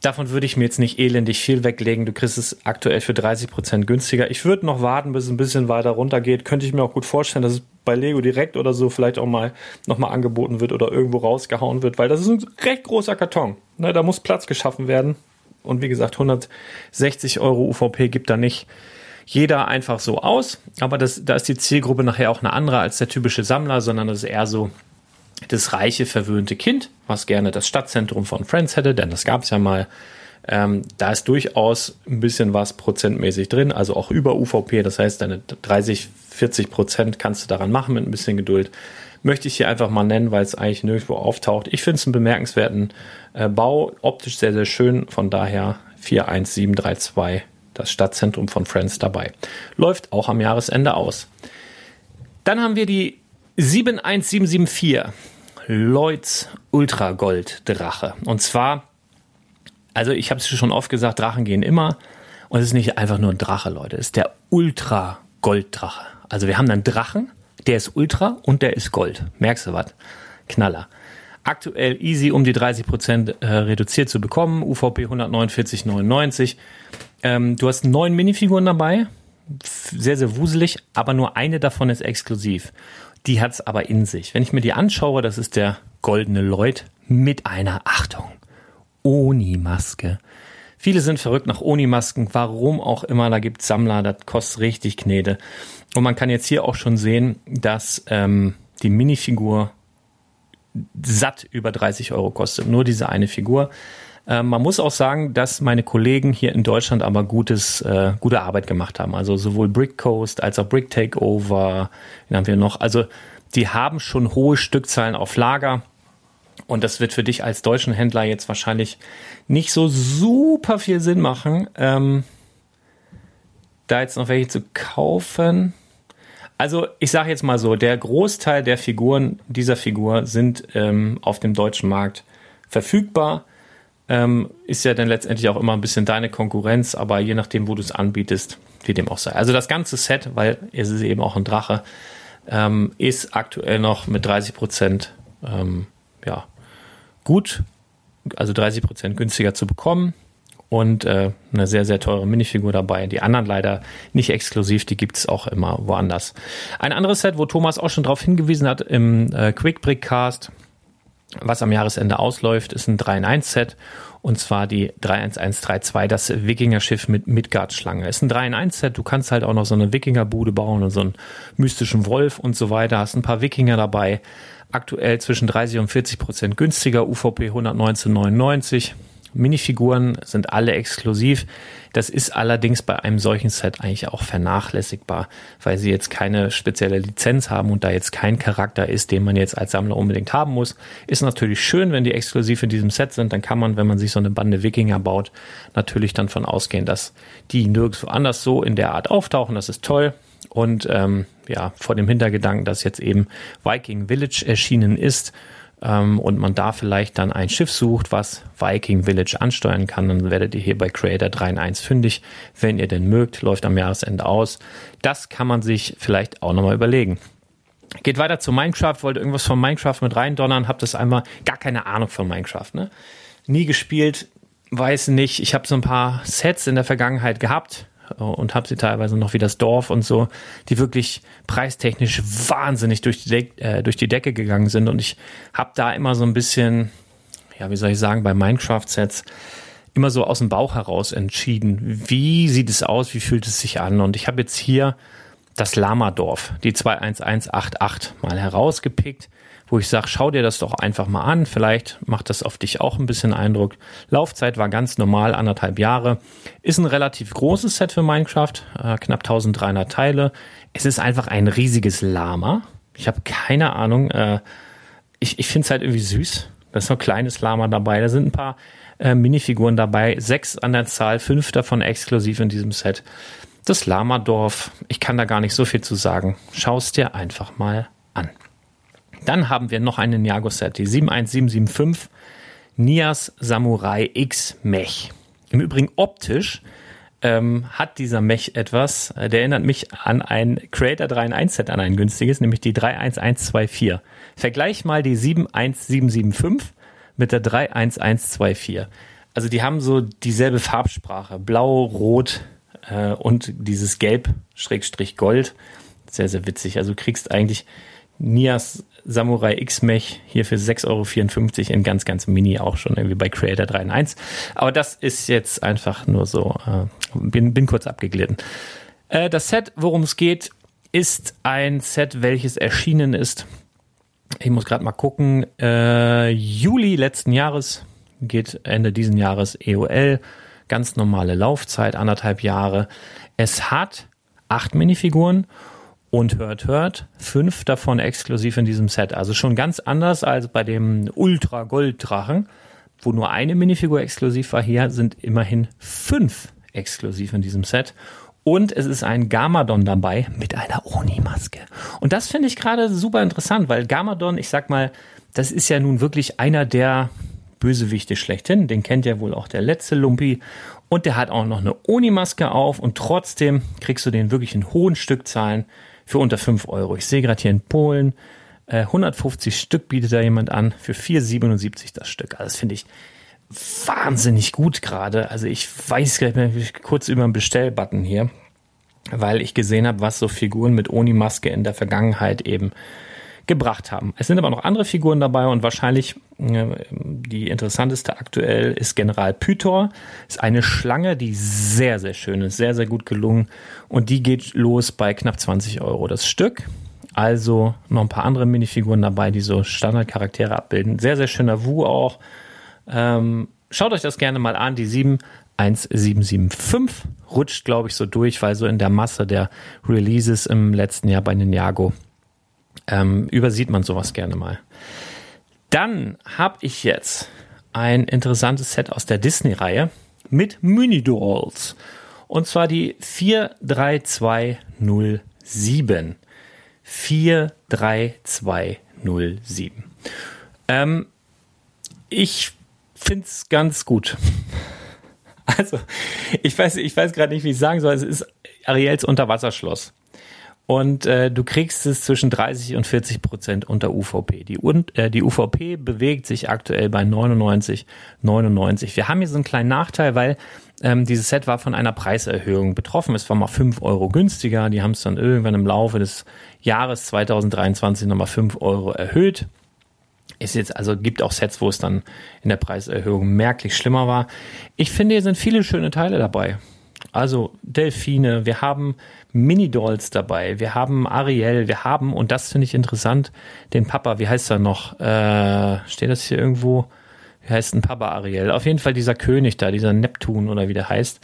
Davon würde ich mir jetzt nicht elendig viel weglegen. Du kriegst es aktuell für 30 Prozent günstiger. Ich würde noch warten, bis es ein bisschen weiter runter geht. Könnte ich mir auch gut vorstellen, dass es bei Lego direkt oder so vielleicht auch mal nochmal angeboten wird oder irgendwo rausgehauen wird, weil das ist ein recht großer Karton. Ne, da muss Platz geschaffen werden. Und wie gesagt, 160 Euro UVP gibt da nicht jeder einfach so aus. Aber das, da ist die Zielgruppe nachher auch eine andere als der typische Sammler, sondern das ist eher so das reiche, verwöhnte Kind, was gerne das Stadtzentrum von Friends hätte, denn das gab es ja mal. Ähm, da ist durchaus ein bisschen was prozentmäßig drin, also auch über UVP. Das heißt, deine 30, 40 Prozent kannst du daran machen mit ein bisschen Geduld. Möchte ich hier einfach mal nennen, weil es eigentlich nirgendwo auftaucht. Ich finde es einen bemerkenswerten äh, Bau, optisch sehr, sehr schön. Von daher 41732, das Stadtzentrum von Friends dabei. Läuft auch am Jahresende aus. Dann haben wir die 71774. Lloyds Ultra Gold Drache. Und zwar, also ich habe es schon oft gesagt, Drachen gehen immer. Und es ist nicht einfach nur ein Drache, Leute. Es ist der Ultra Gold Drache. Also wir haben einen Drachen, der ist Ultra und der ist Gold. Merkst du was? Knaller. Aktuell easy um die 30 Prozent äh, reduziert zu bekommen. UVP 149,99. Ähm, du hast neun Minifiguren dabei. Sehr, sehr wuselig, aber nur eine davon ist exklusiv. Die hat's aber in sich. Wenn ich mir die anschaue, das ist der goldene Lloyd mit einer Achtung. Oni-Maske. Viele sind verrückt nach Oni-Masken, warum auch immer, da gibt's Sammler, das kostet richtig Knete. Und man kann jetzt hier auch schon sehen, dass ähm, die Minifigur satt über 30 Euro kostet. Nur diese eine Figur. Äh, man muss auch sagen, dass meine Kollegen hier in Deutschland aber gutes, äh, gute Arbeit gemacht haben. Also sowohl Brick Coast als auch Brick Takeover. Den haben wir noch. Also die haben schon hohe Stückzahlen auf Lager. Und das wird für dich als deutschen Händler jetzt wahrscheinlich nicht so super viel Sinn machen, ähm, da jetzt noch welche zu kaufen. Also ich sage jetzt mal so, der Großteil der Figuren dieser Figur sind ähm, auf dem deutschen Markt verfügbar. Ähm, ist ja dann letztendlich auch immer ein bisschen deine Konkurrenz, aber je nachdem, wo du es anbietest, wie dem auch sei. Also das ganze Set, weil es ist eben auch ein Drache, ähm, ist aktuell noch mit 30 Prozent ähm, ja, gut, also 30 Prozent günstiger zu bekommen und äh, eine sehr, sehr teure Minifigur dabei. Die anderen leider nicht exklusiv, die gibt es auch immer woanders. Ein anderes Set, wo Thomas auch schon darauf hingewiesen hat im äh, Quick Brick Cast, was am Jahresende ausläuft, ist ein 3 in 1 Set und zwar die 31132, das Wikinger-Schiff mit Midgard-Schlange. Ist ein 3 in 1 Set, du kannst halt auch noch so eine Wikinger-Bude bauen und so einen mystischen Wolf und so weiter, hast ein paar Wikinger dabei. Aktuell zwischen 30 und 40 Prozent günstiger, UVP 119,99 Minifiguren sind alle exklusiv. Das ist allerdings bei einem solchen Set eigentlich auch vernachlässigbar, weil sie jetzt keine spezielle Lizenz haben und da jetzt kein Charakter ist, den man jetzt als Sammler unbedingt haben muss. Ist natürlich schön, wenn die exklusiv in diesem Set sind. Dann kann man, wenn man sich so eine Bande Wikinger baut, natürlich dann von ausgehen, dass die nirgendwo anders so in der Art auftauchen. Das ist toll. Und ähm, ja, vor dem Hintergedanken, dass jetzt eben Viking Village erschienen ist, ähm, und man da vielleicht dann ein Schiff sucht, was Viking Village ansteuern kann, dann werdet ihr hier bei Creator 3 in 1 fündig. Wenn ihr denn mögt, läuft am Jahresende aus. Das kann man sich vielleicht auch nochmal überlegen. Geht weiter zu Minecraft, wollte irgendwas von Minecraft mit reindonnern, habt das einmal gar keine Ahnung von Minecraft, ne? Nie gespielt, weiß nicht. Ich habe so ein paar Sets in der Vergangenheit gehabt, und habe sie teilweise noch wie das Dorf und so, die wirklich preistechnisch wahnsinnig durch die, De äh, durch die Decke gegangen sind. Und ich habe da immer so ein bisschen, ja, wie soll ich sagen, bei Minecraft-Sets immer so aus dem Bauch heraus entschieden, wie sieht es aus, wie fühlt es sich an. Und ich habe jetzt hier das Lama-Dorf, die 21188 mal herausgepickt wo ich sage, schau dir das doch einfach mal an. Vielleicht macht das auf dich auch ein bisschen Eindruck. Laufzeit war ganz normal, anderthalb Jahre. Ist ein relativ großes Set für Minecraft, äh, knapp 1300 Teile. Es ist einfach ein riesiges Lama. Ich habe keine Ahnung. Äh, ich ich finde es halt irgendwie süß. Da ist so ein kleines Lama dabei. Da sind ein paar äh, Minifiguren dabei. Sechs an der Zahl, fünf davon exklusiv in diesem Set. Das Lama-Dorf, ich kann da gar nicht so viel zu sagen. Schau es dir einfach mal an. Dann haben wir noch einen Ninjago-Set, die 71775 Nias Samurai X Mech. Im Übrigen optisch ähm, hat dieser Mech etwas, äh, der erinnert mich an ein Creator 3 in 1 Set, an ein günstiges, nämlich die 31124. Vergleich mal die 71775 mit der 31124. Also die haben so dieselbe Farbsprache, blau, rot äh, und dieses gelb, Schrägstrich Gold. Sehr, sehr witzig. Also du kriegst eigentlich Nias Samurai X-Mech hier für 6,54 Euro in ganz, ganz mini auch schon irgendwie bei Creator 3 in 1. Aber das ist jetzt einfach nur so, äh, bin, bin kurz abgeglitten. Äh, das Set, worum es geht, ist ein Set, welches erschienen ist. Ich muss gerade mal gucken. Äh, Juli letzten Jahres geht Ende diesen Jahres EOL. Ganz normale Laufzeit, anderthalb Jahre. Es hat acht Minifiguren und hört, hört, fünf davon exklusiv in diesem Set. Also schon ganz anders als bei dem Ultra Gold Drachen, wo nur eine Minifigur exklusiv war. Hier sind immerhin fünf exklusiv in diesem Set. Und es ist ein Gamadon dabei mit einer Oni-Maske. Und das finde ich gerade super interessant, weil Gamadon, ich sag mal, das ist ja nun wirklich einer der Bösewichte schlechthin. Den kennt ja wohl auch der letzte Lumpi. Und der hat auch noch eine Oni-Maske auf und trotzdem kriegst du den wirklich in hohen Stückzahlen für unter 5 Euro. Ich sehe gerade hier in Polen Äh, 150 Stück bietet da jemand an für 4,77 das Stück. Also das finde ich wahnsinnig gut gerade. Also ich weiß gleich mal kurz über den Bestellbutton hier, weil ich gesehen habe, was so Figuren mit Oni-Maske in der Vergangenheit eben gebracht haben. Es sind aber noch andere Figuren dabei und wahrscheinlich äh, die interessanteste aktuell ist General Pythor. Ist eine Schlange, die sehr, sehr schön ist, sehr, sehr gut gelungen und die geht los bei knapp 20 Euro das Stück. Also noch ein paar andere Minifiguren dabei, die so Standardcharaktere abbilden. Sehr, sehr schöner Wu auch. Ähm, schaut euch das gerne mal an. Die 71775 rutscht, glaube ich, so durch, weil so in der Masse der Releases im letzten Jahr bei Ninjago ähm, übersieht man sowas gerne mal. Dann habe ich jetzt ein interessantes Set aus der Disney-Reihe mit Mini-Dolls. Und zwar die 43207. 43207. Ähm, ich finde es ganz gut. Also, ich weiß, ich weiß gerade nicht, wie ich sagen soll. Es ist Ariels Unterwasserschloss und äh, du kriegst es zwischen 30 und 40 Prozent unter UVP. Die, äh, die UVP bewegt sich aktuell bei 99, 99. Wir haben hier so einen kleinen Nachteil, weil ähm, dieses Set war von einer Preiserhöhung betroffen. Es war mal 5 Euro günstiger. Die haben es dann irgendwann im Laufe des Jahres 2023 nochmal 5 Euro erhöht. Ist jetzt, also gibt auch Sets, wo es dann in der Preiserhöhung merklich schlimmer war. Ich finde, hier sind viele schöne Teile dabei. Also Delfine, wir haben Mini-Dolls dabei, wir haben Ariel, wir haben, und das finde ich interessant, den Papa, wie heißt er noch? Äh, steht das hier irgendwo? Wie heißt ein Papa Ariel? Auf jeden Fall dieser König da, dieser Neptun oder wie der heißt.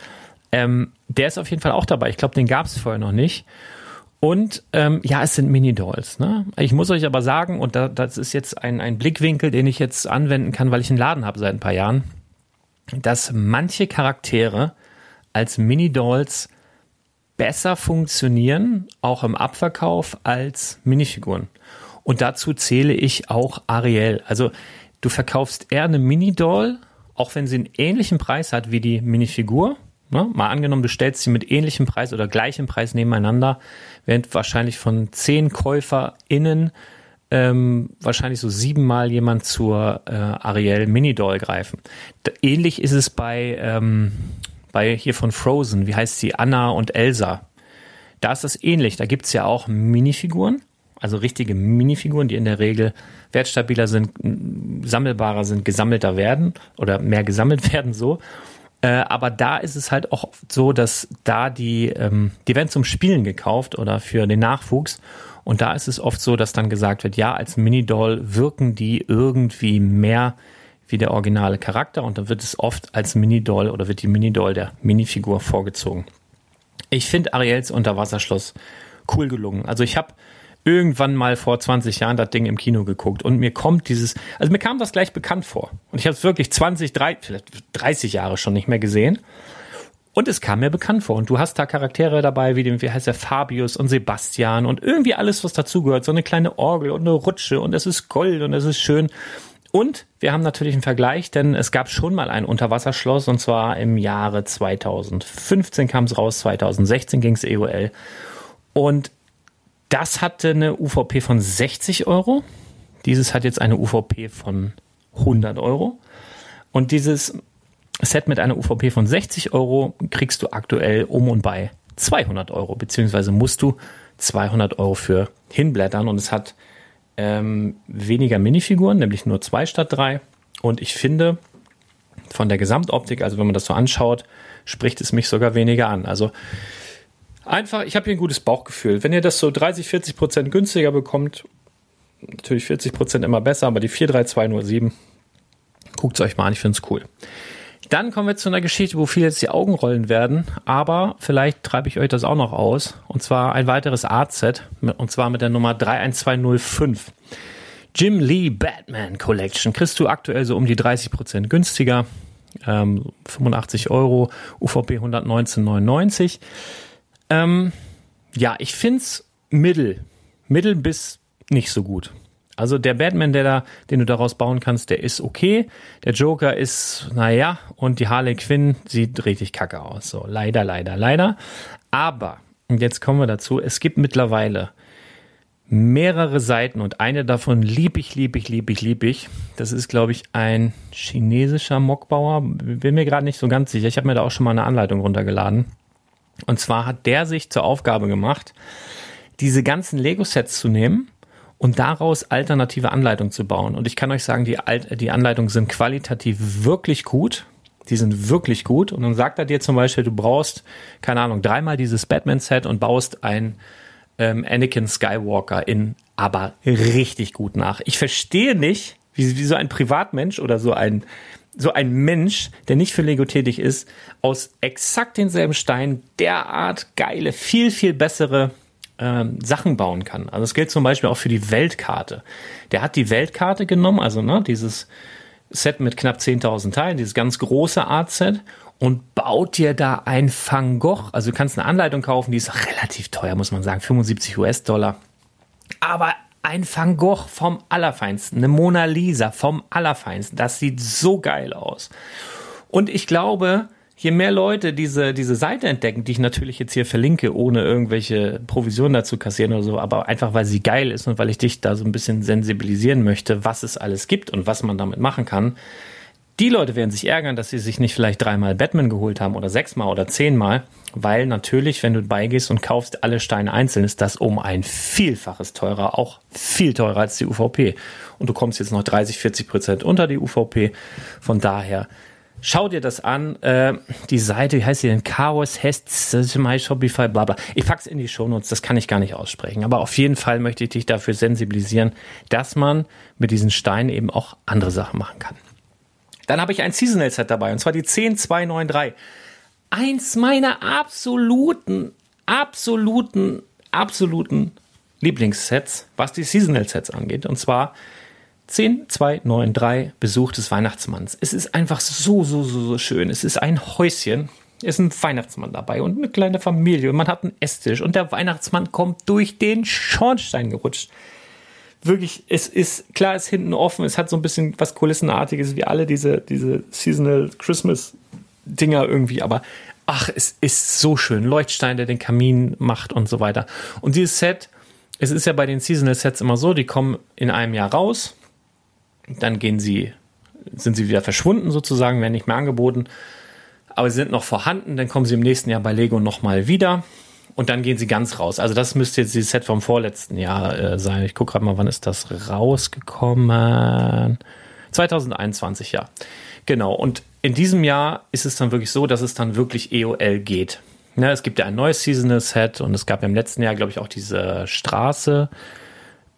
Ähm, der ist auf jeden Fall auch dabei. Ich glaube, den gab es vorher noch nicht. Und ähm, ja, es sind Mini-Dolls. Ne? Ich muss euch aber sagen, und da, das ist jetzt ein, ein Blickwinkel, den ich jetzt anwenden kann, weil ich einen Laden habe seit ein paar Jahren, dass manche Charaktere als Mini-Dolls besser funktionieren, auch im Abverkauf, als Minifiguren. Und dazu zähle ich auch Ariel. Also du verkaufst eher eine Mini-Doll, auch wenn sie einen ähnlichen Preis hat wie die Minifigur. Ne? Mal angenommen, du stellst sie mit ähnlichem Preis oder gleichem Preis nebeneinander, während wahrscheinlich von zehn KäuferInnen ähm, wahrscheinlich so siebenmal jemand zur äh, Ariel Mini-Doll greifen. ähnlich ist es bei ähm, bei hier von Frozen, wie heißt sie, Anna und Elsa. Da ist das ähnlich. Da gibt es ja auch Minifiguren, also richtige Minifiguren, die in der Regel wertstabiler sind, sammelbarer sind, gesammelter werden oder mehr gesammelt werden so. Äh, aber da ist es halt auch so, dass da die, ähm, die werden zum Spielen gekauft oder für den Nachwuchs. Und da ist es oft so, dass dann gesagt wird, ja, als Mini-Doll wirken die irgendwie mehr wie der originale Charakter und dann wird es oft als Mini-Doll oder wird die Mini-Doll der Minifigur vorgezogen. Ich finde Ariels Unterwasserschloss cool gelungen. Also ich habe irgendwann mal vor 20 Jahren das Ding im Kino geguckt und mir kommt dieses, also mir kam das gleich bekannt vor. Und ich habe es wirklich 20, 30, vielleicht 30 Jahre schon nicht mehr gesehen. Und es kam mir bekannt vor. Und du hast da Charaktere dabei, wie dem, wie heißt der, Fabius und Sebastian und irgendwie alles, was dazugehört. So eine kleine Orgel und eine Rutsche und es ist Gold und es ist schön. Und wir haben natürlich einen Vergleich, denn es gab schon mal ein Unterwasserschloss und zwar im Jahre 2015 kam es raus, 2016 ging es EOL. Und das hatte eine UVP von 60 Euro. Dieses hat jetzt eine UVP von 100 Euro. Und dieses Set mit einer UVP von 60 Euro kriegst du aktuell um und bei 200 Euro, beziehungsweise musst du 200 Euro für hinblättern und es hat ähm, weniger Minifiguren, nämlich nur zwei statt drei. Und ich finde, von der Gesamtoptik, also wenn man das so anschaut, spricht es mich sogar weniger an. Also einfach, ich habe hier ein gutes Bauchgefühl. Wenn ihr das so 30, 40 Prozent günstiger bekommt, natürlich 40 Prozent immer besser, aber die 43207, guckt es euch mal an, ich finde es cool. Dann kommen wir zu einer Geschichte, wo viele jetzt die Augen rollen werden, aber vielleicht treibe ich euch das auch noch aus. Und zwar ein weiteres Art-Set, und zwar mit der Nummer 31205. Jim Lee Batman Collection. Kriegst du aktuell so um die 30% günstiger. Ähm, 85 Euro, UVP 119,99. Ähm, ja, ich finde es mittel. Mittel bis nicht so gut. Also der Batman, der da, den du daraus bauen kannst, der ist okay. Der Joker ist, naja, und die Harley Quinn sieht richtig kacke aus. So, leider, leider, leider. Aber, und jetzt kommen wir dazu, es gibt mittlerweile mehrere Seiten und eine davon lieb ich, lieb ich, lieb ich, lieb ich. Das ist, glaube ich, ein chinesischer Mockbauer. Bin mir gerade nicht so ganz sicher. Ich habe mir da auch schon mal eine Anleitung runtergeladen. Und zwar hat der sich zur Aufgabe gemacht, diese ganzen Lego-Sets zu nehmen und daraus alternative Anleitungen zu bauen. Und ich kann euch sagen, die, Alt die Anleitungen sind qualitativ wirklich gut. Die sind wirklich gut. Und dann sagt er dir zum Beispiel, du brauchst, keine Ahnung, dreimal dieses Batman-Set und baust ein ähm, Anakin Skywalker in aber richtig gut nach. Ich verstehe nicht, wie, wie so ein Privatmensch oder so ein so ein Mensch, der nicht für Lego tätig ist, aus exakt denselben Steinen derart geile, viel, viel bessere ähm, Sachen bauen kann. Also es gilt zum Beispiel auch für die Weltkarte. Der hat die Weltkarte genommen, also ne, dieses Set mit knapp 10.000 Teilen, dieses ganz große Art-Set und baut dir da ein Van Gogh. Also du kannst eine Anleitung kaufen, die ist relativ teuer, muss man sagen, 75 US-Dollar. Aber ein Van Gogh vom Allerfeinsten, eine Mona Lisa vom Allerfeinsten, das sieht so geil aus. Und ich glaube, je mehr Leute diese, diese Seite entdecken, die ich natürlich jetzt hier verlinke, ohne irgendwelche Provisionen dazu kassieren oder so, aber einfach weil sie geil ist und weil ich dich da so ein bisschen sensibilisieren möchte, was es alles gibt und was man damit machen kann, die Leute werden sich ärgern, dass sie sich nicht vielleicht dreimal Batman geholt haben oder sechsmal oder zehnmal, weil natürlich, wenn du beigehst und kaufst alle Steine einzeln, ist das um ein Vielfaches teurer, auch viel teurer als die UVP. Und du kommst jetzt noch 30, 40 Prozent unter die UVP. Von daher, schau dir das an. Äh, die Seite, wie heißt sie denn? Chaos Hests, My Shopify, bla bla. Ich pack's in die Shownotes, das kann ich gar nicht aussprechen. Aber auf jeden Fall möchte ich dich dafür sensibilisieren, dass man mit diesen Steinen eben auch andere Sachen machen kann. Dann habe ich ein Seasonal Set dabei und zwar die 10293. Eins meiner absoluten, absoluten, absoluten Lieblingssets, was die Seasonal Sets angeht. Und zwar 10293 Besuch des Weihnachtsmanns. Es ist einfach so, so, so, so schön. Es ist ein Häuschen. Es ist ein Weihnachtsmann dabei und eine kleine Familie und man hat einen Esstisch und der Weihnachtsmann kommt durch den Schornstein gerutscht wirklich, es ist, klar, ist hinten offen, es hat so ein bisschen was Kulissenartiges wie alle diese, diese Seasonal Christmas Dinger irgendwie, aber ach, es ist so schön. Leuchtstein, der den Kamin macht und so weiter. Und dieses Set, es ist ja bei den Seasonal Sets immer so, die kommen in einem Jahr raus, dann gehen sie, sind sie wieder verschwunden sozusagen, werden nicht mehr angeboten, aber sie sind noch vorhanden, dann kommen sie im nächsten Jahr bei Lego nochmal wieder und dann gehen sie ganz raus. Also das müsste jetzt dieses Set vom vorletzten Jahr äh, sein. Ich gucke gerade mal, wann ist das rausgekommen? 2021, ja. Genau. Und in diesem Jahr ist es dann wirklich so, dass es dann wirklich EOL geht. Ja, es gibt ja ein neues Seasonal Set und es gab ja im letzten Jahr, glaube ich, auch diese Straße.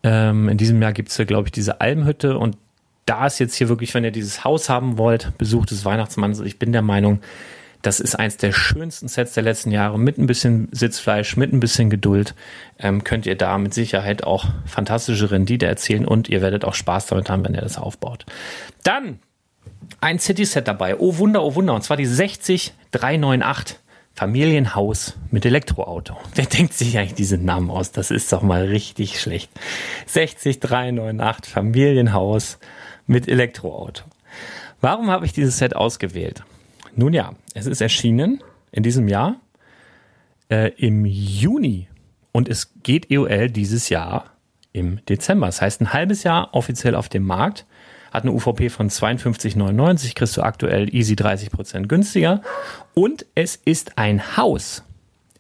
Ähm, in diesem Jahr gibt es ja, glaube ich, diese Almhütte und da ist jetzt hier wirklich, wenn ihr dieses Haus haben wollt, Besuch des Weihnachtsmanns. Ich bin der Meinung, das ist eins der schönsten Sets der letzten Jahre. Mit ein bisschen Sitzfleisch, mit ein bisschen Geduld ähm, könnt ihr da mit Sicherheit auch fantastische Rendite erzielen und ihr werdet auch Spaß damit haben, wenn ihr das aufbaut. Dann ein City-Set dabei. Oh Wunder, oh Wunder. Und zwar die 60398. Familienhaus mit Elektroauto. Wer denkt sich eigentlich diesen Namen aus? Das ist doch mal richtig schlecht. 60398 Familienhaus mit Elektroauto. Warum habe ich dieses Set ausgewählt? Nun ja, es ist erschienen in diesem Jahr äh, im Juni und es geht EOL dieses Jahr im Dezember. Das heißt, ein halbes Jahr offiziell auf dem Markt. Hat eine UVP von 52,99, kriegst du aktuell easy 30 Prozent günstiger. Und es ist ein Haus.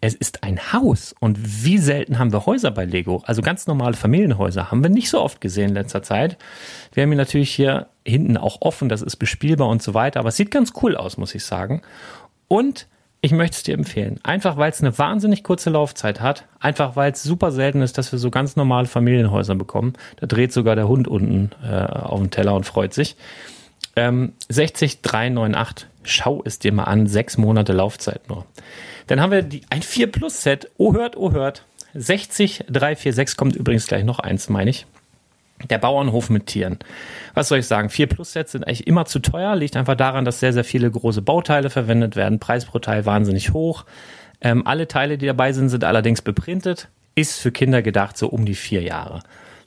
Es ist ein Haus. Und wie selten haben wir Häuser bei Lego? Also ganz normale Familienhäuser haben wir nicht so oft gesehen in letzter Zeit. Wir haben ihn natürlich hier hinten auch offen, das ist bespielbar und so weiter. Aber es sieht ganz cool aus, muss ich sagen. Und ich möchte es dir empfehlen. Einfach weil es eine wahnsinnig kurze Laufzeit hat. Einfach weil es super selten ist, dass wir so ganz normale Familienhäuser bekommen. Da dreht sogar der Hund unten äh, auf den Teller und freut sich. Ähm, 60398. Schau es dir mal an. Sechs Monate Laufzeit nur. Dann haben wir die, ein 4 Plus Set. Oh hört, oh hört. 60346 kommt übrigens gleich noch eins, meine ich. Der Bauernhof mit Tieren. Was soll ich sagen? 4 Plus Sets sind eigentlich immer zu teuer. Liegt einfach daran, dass sehr, sehr viele große Bauteile verwendet werden. Preis pro Teil wahnsinnig hoch. Ähm, alle Teile, die dabei sind, sind allerdings beprintet. Ist für Kinder gedacht so um die vier Jahre.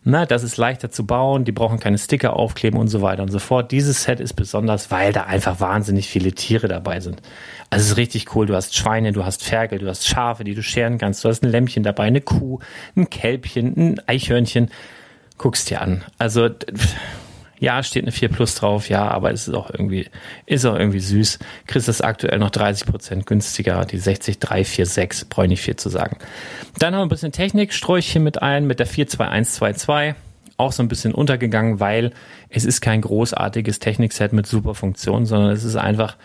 Na, das ist leichter zu bauen, die brauchen keine Sticker aufkleben und so weiter und so fort. Dieses Set ist besonders, weil da einfach wahnsinnig viele Tiere dabei sind. Also es ist richtig cool. Du hast Schweine, du hast Ferkel, du hast Schafe, die du scheren kannst. Du hast ein Lämpchen dabei, eine Kuh, ein Kälbchen, ein Eichhörnchen. Guckst dir an. Also ja, steht eine 4 Plus drauf, ja, aber es ist auch irgendwie, ist auch irgendwie süß. Kriegst das aktuell noch 30 Prozent günstiger, die 60346, brauche ich nicht viel zu sagen. Dann haben wir ein bisschen Technik, streue ich hier mit ein, mit der 42122. Auch so ein bisschen untergegangen, weil es ist kein großartiges Technikset mit super Funktionen, sondern es ist einfach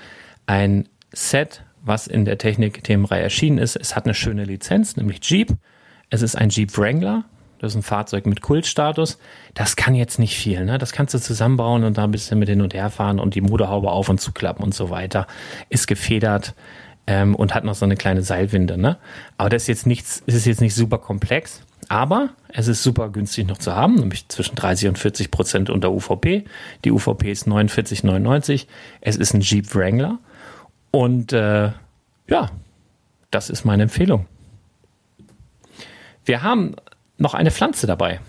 ein Set, was in der Technik-Themenreihe erschienen ist. Es hat eine schöne Lizenz, nämlich Jeep. Es ist ein Jeep Wrangler, das ist ein Fahrzeug mit Kultstatus. Das kann jetzt nicht viel. Ne? Das kannst du zusammenbauen und da ein bisschen mit hin und her fahren und die Motorhaube auf und zuklappen und so weiter. Ist gefedert ähm, und hat noch so eine kleine Seilwinde. Ne? Aber das ist jetzt nichts, ist jetzt nicht super komplex. Aber es ist super günstig noch zu haben, nämlich zwischen 30 und 40 Prozent unter UVP. Die UVP ist 49,99. Es ist ein Jeep Wrangler. Und äh, ja, das ist meine Empfehlung. Wir haben noch eine Pflanze dabei.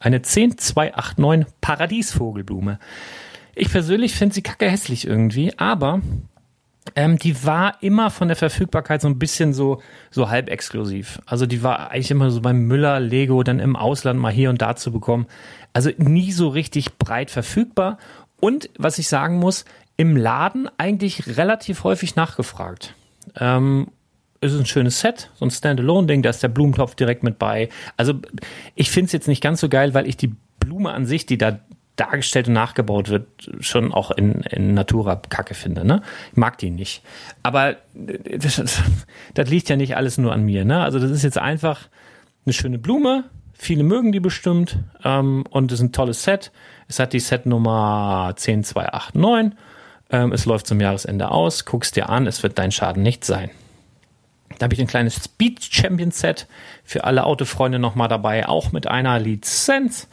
Eine 10289 Paradiesvogelblume. Ich persönlich finde sie kacke hässlich irgendwie, aber ähm, die war immer von der Verfügbarkeit so ein bisschen so, so halb exklusiv. Also die war eigentlich immer so beim Müller, Lego, dann im Ausland mal hier und da zu bekommen. Also nie so richtig breit verfügbar. Und was ich sagen muss, im Laden eigentlich relativ häufig nachgefragt. Ähm, ist ein schönes Set, so ein Standalone-Ding, da ist der Blumentopf direkt mit bei. Also ich finde es jetzt nicht ganz so geil, weil ich die Blume an sich, die da dargestellt und nachgebaut wird, schon auch in, in Natura Kacke finde. Ne? Ich mag die nicht. Aber das, das liegt ja nicht alles nur an mir. Ne? Also das ist jetzt einfach eine schöne Blume. Viele mögen die bestimmt. Ähm, und es ist ein tolles Set. Es hat die Setnummer 10289. Ähm, es läuft zum Jahresende aus. Guckst dir an, es wird dein Schaden nicht sein. Da habe ich ein kleines Speed Champion Set für alle Autofreunde nochmal dabei, auch mit einer Lizenz.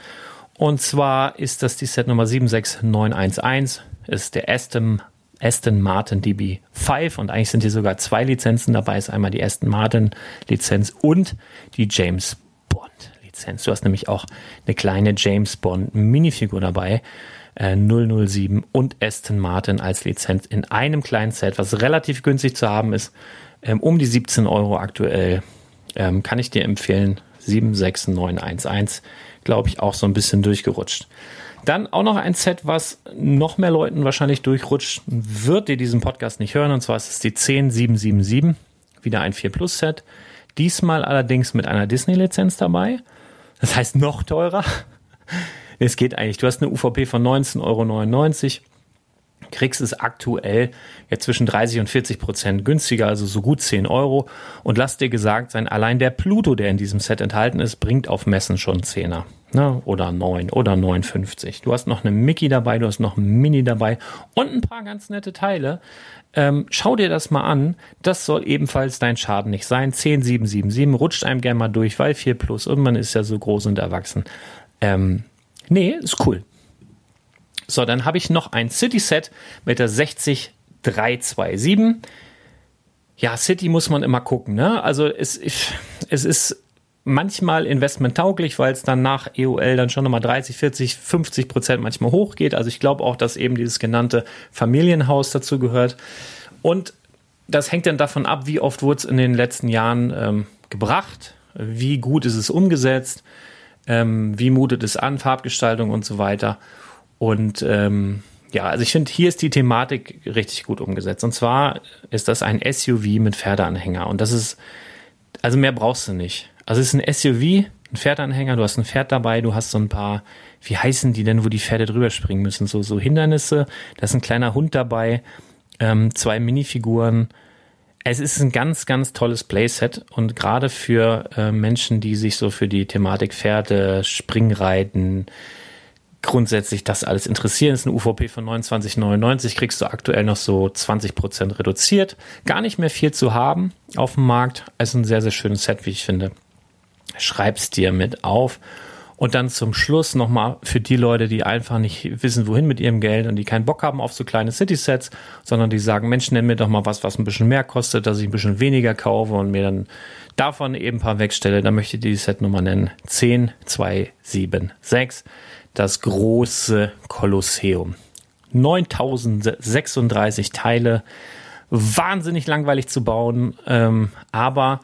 Und zwar ist das die Set Nummer 76911, ist der Aston, Aston Martin DB5 und eigentlich sind hier sogar zwei Lizenzen dabei, ist einmal die Aston Martin Lizenz und die James Bond Lizenz. Du hast nämlich auch eine kleine James Bond Minifigur dabei. 007 äh, und Aston Martin als Lizenz in einem kleinen Set, was relativ günstig zu haben ist ähm, um die 17 Euro aktuell. Ähm, kann ich dir empfehlen. 76911, glaube ich, auch so ein bisschen durchgerutscht. Dann auch noch ein Set, was noch mehr Leuten wahrscheinlich durchrutscht wird, die diesen Podcast nicht hören. Und zwar ist es die 10777. Wieder ein 4 Plus Set. Diesmal allerdings mit einer Disney-Lizenz dabei. Das heißt noch teurer. Es geht eigentlich. Du hast eine UVP von 19,99 Euro kriegst es aktuell jetzt zwischen 30 und 40 Prozent günstiger, also so gut 10 Euro. Und lass dir gesagt sein, allein der Pluto, der in diesem Set enthalten ist, bringt auf Messen schon 10er. Ne? Oder 9 oder 9,50. Du hast noch eine Mickey dabei, du hast noch ein Mini dabei und ein paar ganz nette Teile. Ähm, schau dir das mal an. Das soll ebenfalls dein Schaden nicht sein. 10777 rutscht einem gerne mal durch, weil 4 plus und man ist ja so groß und erwachsen. Ähm, nee, ist cool. So, dann habe ich noch ein City-Set mit der 60327. Ja, City muss man immer gucken. Ne? Also es, es ist manchmal investmenttauglich, weil es dann nach EOL dann schon nochmal 30, 40, 50 Prozent manchmal hochgeht. Also ich glaube auch, dass eben dieses genannte Familienhaus dazu gehört. Und das hängt dann davon ab, wie oft wurde es in den letzten Jahren ähm, gebracht, wie gut ist es umgesetzt, ähm, wie mutet es an, Farbgestaltung und so weiter. Und ähm, ja, also ich finde, hier ist die Thematik richtig gut umgesetzt. Und zwar ist das ein SUV mit Pferdeanhänger. Und das ist, also mehr brauchst du nicht. Also es ist ein SUV, ein Pferdeanhänger, du hast ein Pferd dabei, du hast so ein paar, wie heißen die denn, wo die Pferde drüber springen müssen? So, so Hindernisse, da ist ein kleiner Hund dabei, ähm, zwei Minifiguren. Es ist ein ganz, ganz tolles Playset und gerade für äh, Menschen, die sich so für die Thematik Pferde, Springreiten, grundsätzlich das alles interessieren. Das ist eine UVP von 29,99, kriegst du aktuell noch so 20 Prozent reduziert. Gar nicht mehr viel zu haben auf dem Markt. Also ein sehr, sehr schönes Set, wie ich finde. Schreib's dir mit auf. Und dann zum Schluss nochmal für die Leute, die einfach nicht wissen, wohin mit ihrem Geld und die keinen Bock haben auf so kleine City-Sets, sondern die sagen, Mensch, nenn mir doch mal was, was ein bisschen mehr kostet, dass ich ein bisschen weniger kaufe und mir dann davon eben ein paar wegstelle. Da möchte ich die Setnummer nennen. 10276. Das große Kolosseum. 9036 Teile. Wahnsinnig langweilig zu bauen, ähm, aber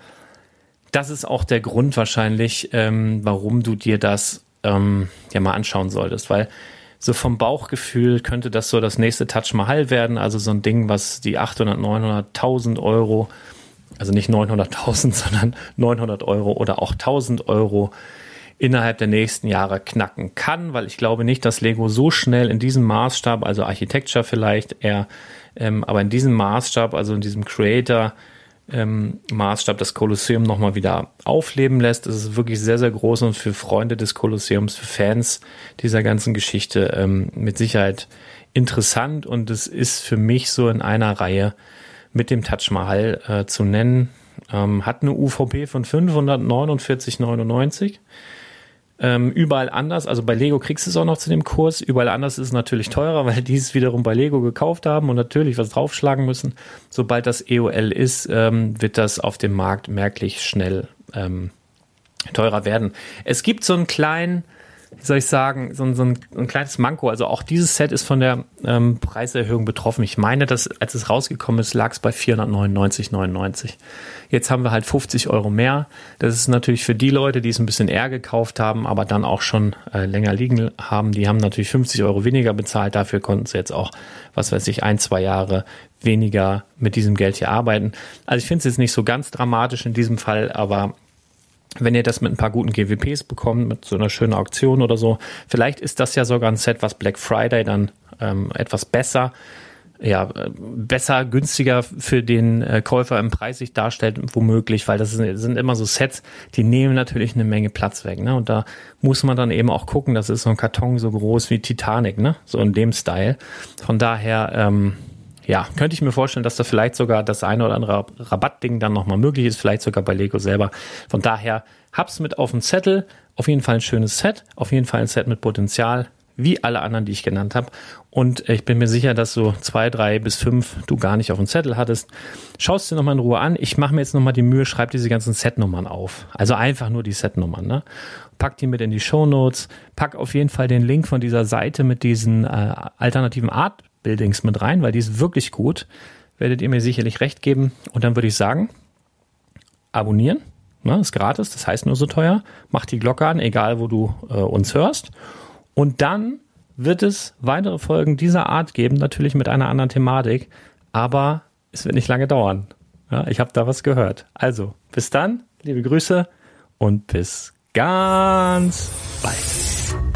das ist auch der Grund wahrscheinlich, ähm, warum du dir das ähm, ja mal anschauen solltest, weil so vom Bauchgefühl könnte das so das nächste Touch Mahal werden, also so ein Ding, was die 800, 900.000 Euro, also nicht 900.000, sondern 900 Euro oder auch 1000 Euro innerhalb der nächsten Jahre knacken kann, weil ich glaube nicht, dass Lego so schnell in diesem Maßstab, also Architecture vielleicht eher, ähm, aber in diesem Maßstab, also in diesem Creator, ähm, Maßstab das Kolosseum nochmal wieder aufleben lässt. Es ist wirklich sehr, sehr groß und für Freunde des Kolosseums, für Fans dieser ganzen Geschichte ähm, mit Sicherheit interessant und es ist für mich so in einer Reihe mit dem Taj Mahal äh, zu nennen. Ähm, hat eine UVP von 549,99 ähm, überall anders, also bei Lego kriegst du es auch noch zu dem Kurs. Überall anders ist es natürlich teurer, weil die es wiederum bei Lego gekauft haben und natürlich was draufschlagen müssen. Sobald das EOL ist, ähm, wird das auf dem Markt merklich schnell ähm, teurer werden. Es gibt so einen kleinen, wie soll ich sagen, so ein, so ein, ein kleines Manko. Also auch dieses Set ist von der ähm, Preiserhöhung betroffen. Ich meine, dass als es rausgekommen ist, lag es bei 499,99. Jetzt haben wir halt 50 Euro mehr. Das ist natürlich für die Leute, die es ein bisschen eher gekauft haben, aber dann auch schon äh, länger liegen haben, die haben natürlich 50 Euro weniger bezahlt. Dafür konnten sie jetzt auch, was weiß ich, ein, zwei Jahre weniger mit diesem Geld hier arbeiten. Also ich finde es jetzt nicht so ganz dramatisch in diesem Fall, aber wenn ihr das mit ein paar guten GWPs bekommt, mit so einer schönen Auktion oder so, vielleicht ist das ja sogar ein Set, was Black Friday dann ähm, etwas besser, ja, besser, günstiger für den äh, Käufer im Preis sich darstellt, womöglich, weil das sind, sind, immer so Sets, die nehmen natürlich eine Menge Platz weg, ne? Und da muss man dann eben auch gucken, das ist so ein Karton so groß wie Titanic, ne? So in dem Style. Von daher, ähm, ja, könnte ich mir vorstellen, dass da vielleicht sogar das eine oder andere Rabattding dann nochmal möglich ist, vielleicht sogar bei Lego selber. Von daher hab's mit auf dem Zettel. Auf jeden Fall ein schönes Set, auf jeden Fall ein Set mit Potenzial, wie alle anderen, die ich genannt habe. Und ich bin mir sicher, dass so zwei, drei bis fünf du gar nicht auf dem Zettel hattest. Schaust dir nochmal in Ruhe an. Ich mache mir jetzt nochmal die Mühe, schreib diese ganzen Setnummern auf. Also einfach nur die Setnummern. Ne? Pack die mit in die Show Notes. Pack auf jeden Fall den Link von dieser Seite mit diesen äh, alternativen Art Buildings mit rein, weil die ist wirklich gut. Werdet ihr mir sicherlich recht geben. Und dann würde ich sagen, abonnieren. Ne, ist gratis, das heißt nur so teuer. Mach die Glocke an, egal wo du äh, uns hörst. Und dann wird es weitere Folgen dieser Art geben, natürlich mit einer anderen Thematik. Aber es wird nicht lange dauern. Ja, ich habe da was gehört. Also, bis dann, liebe Grüße und bis ganz bald.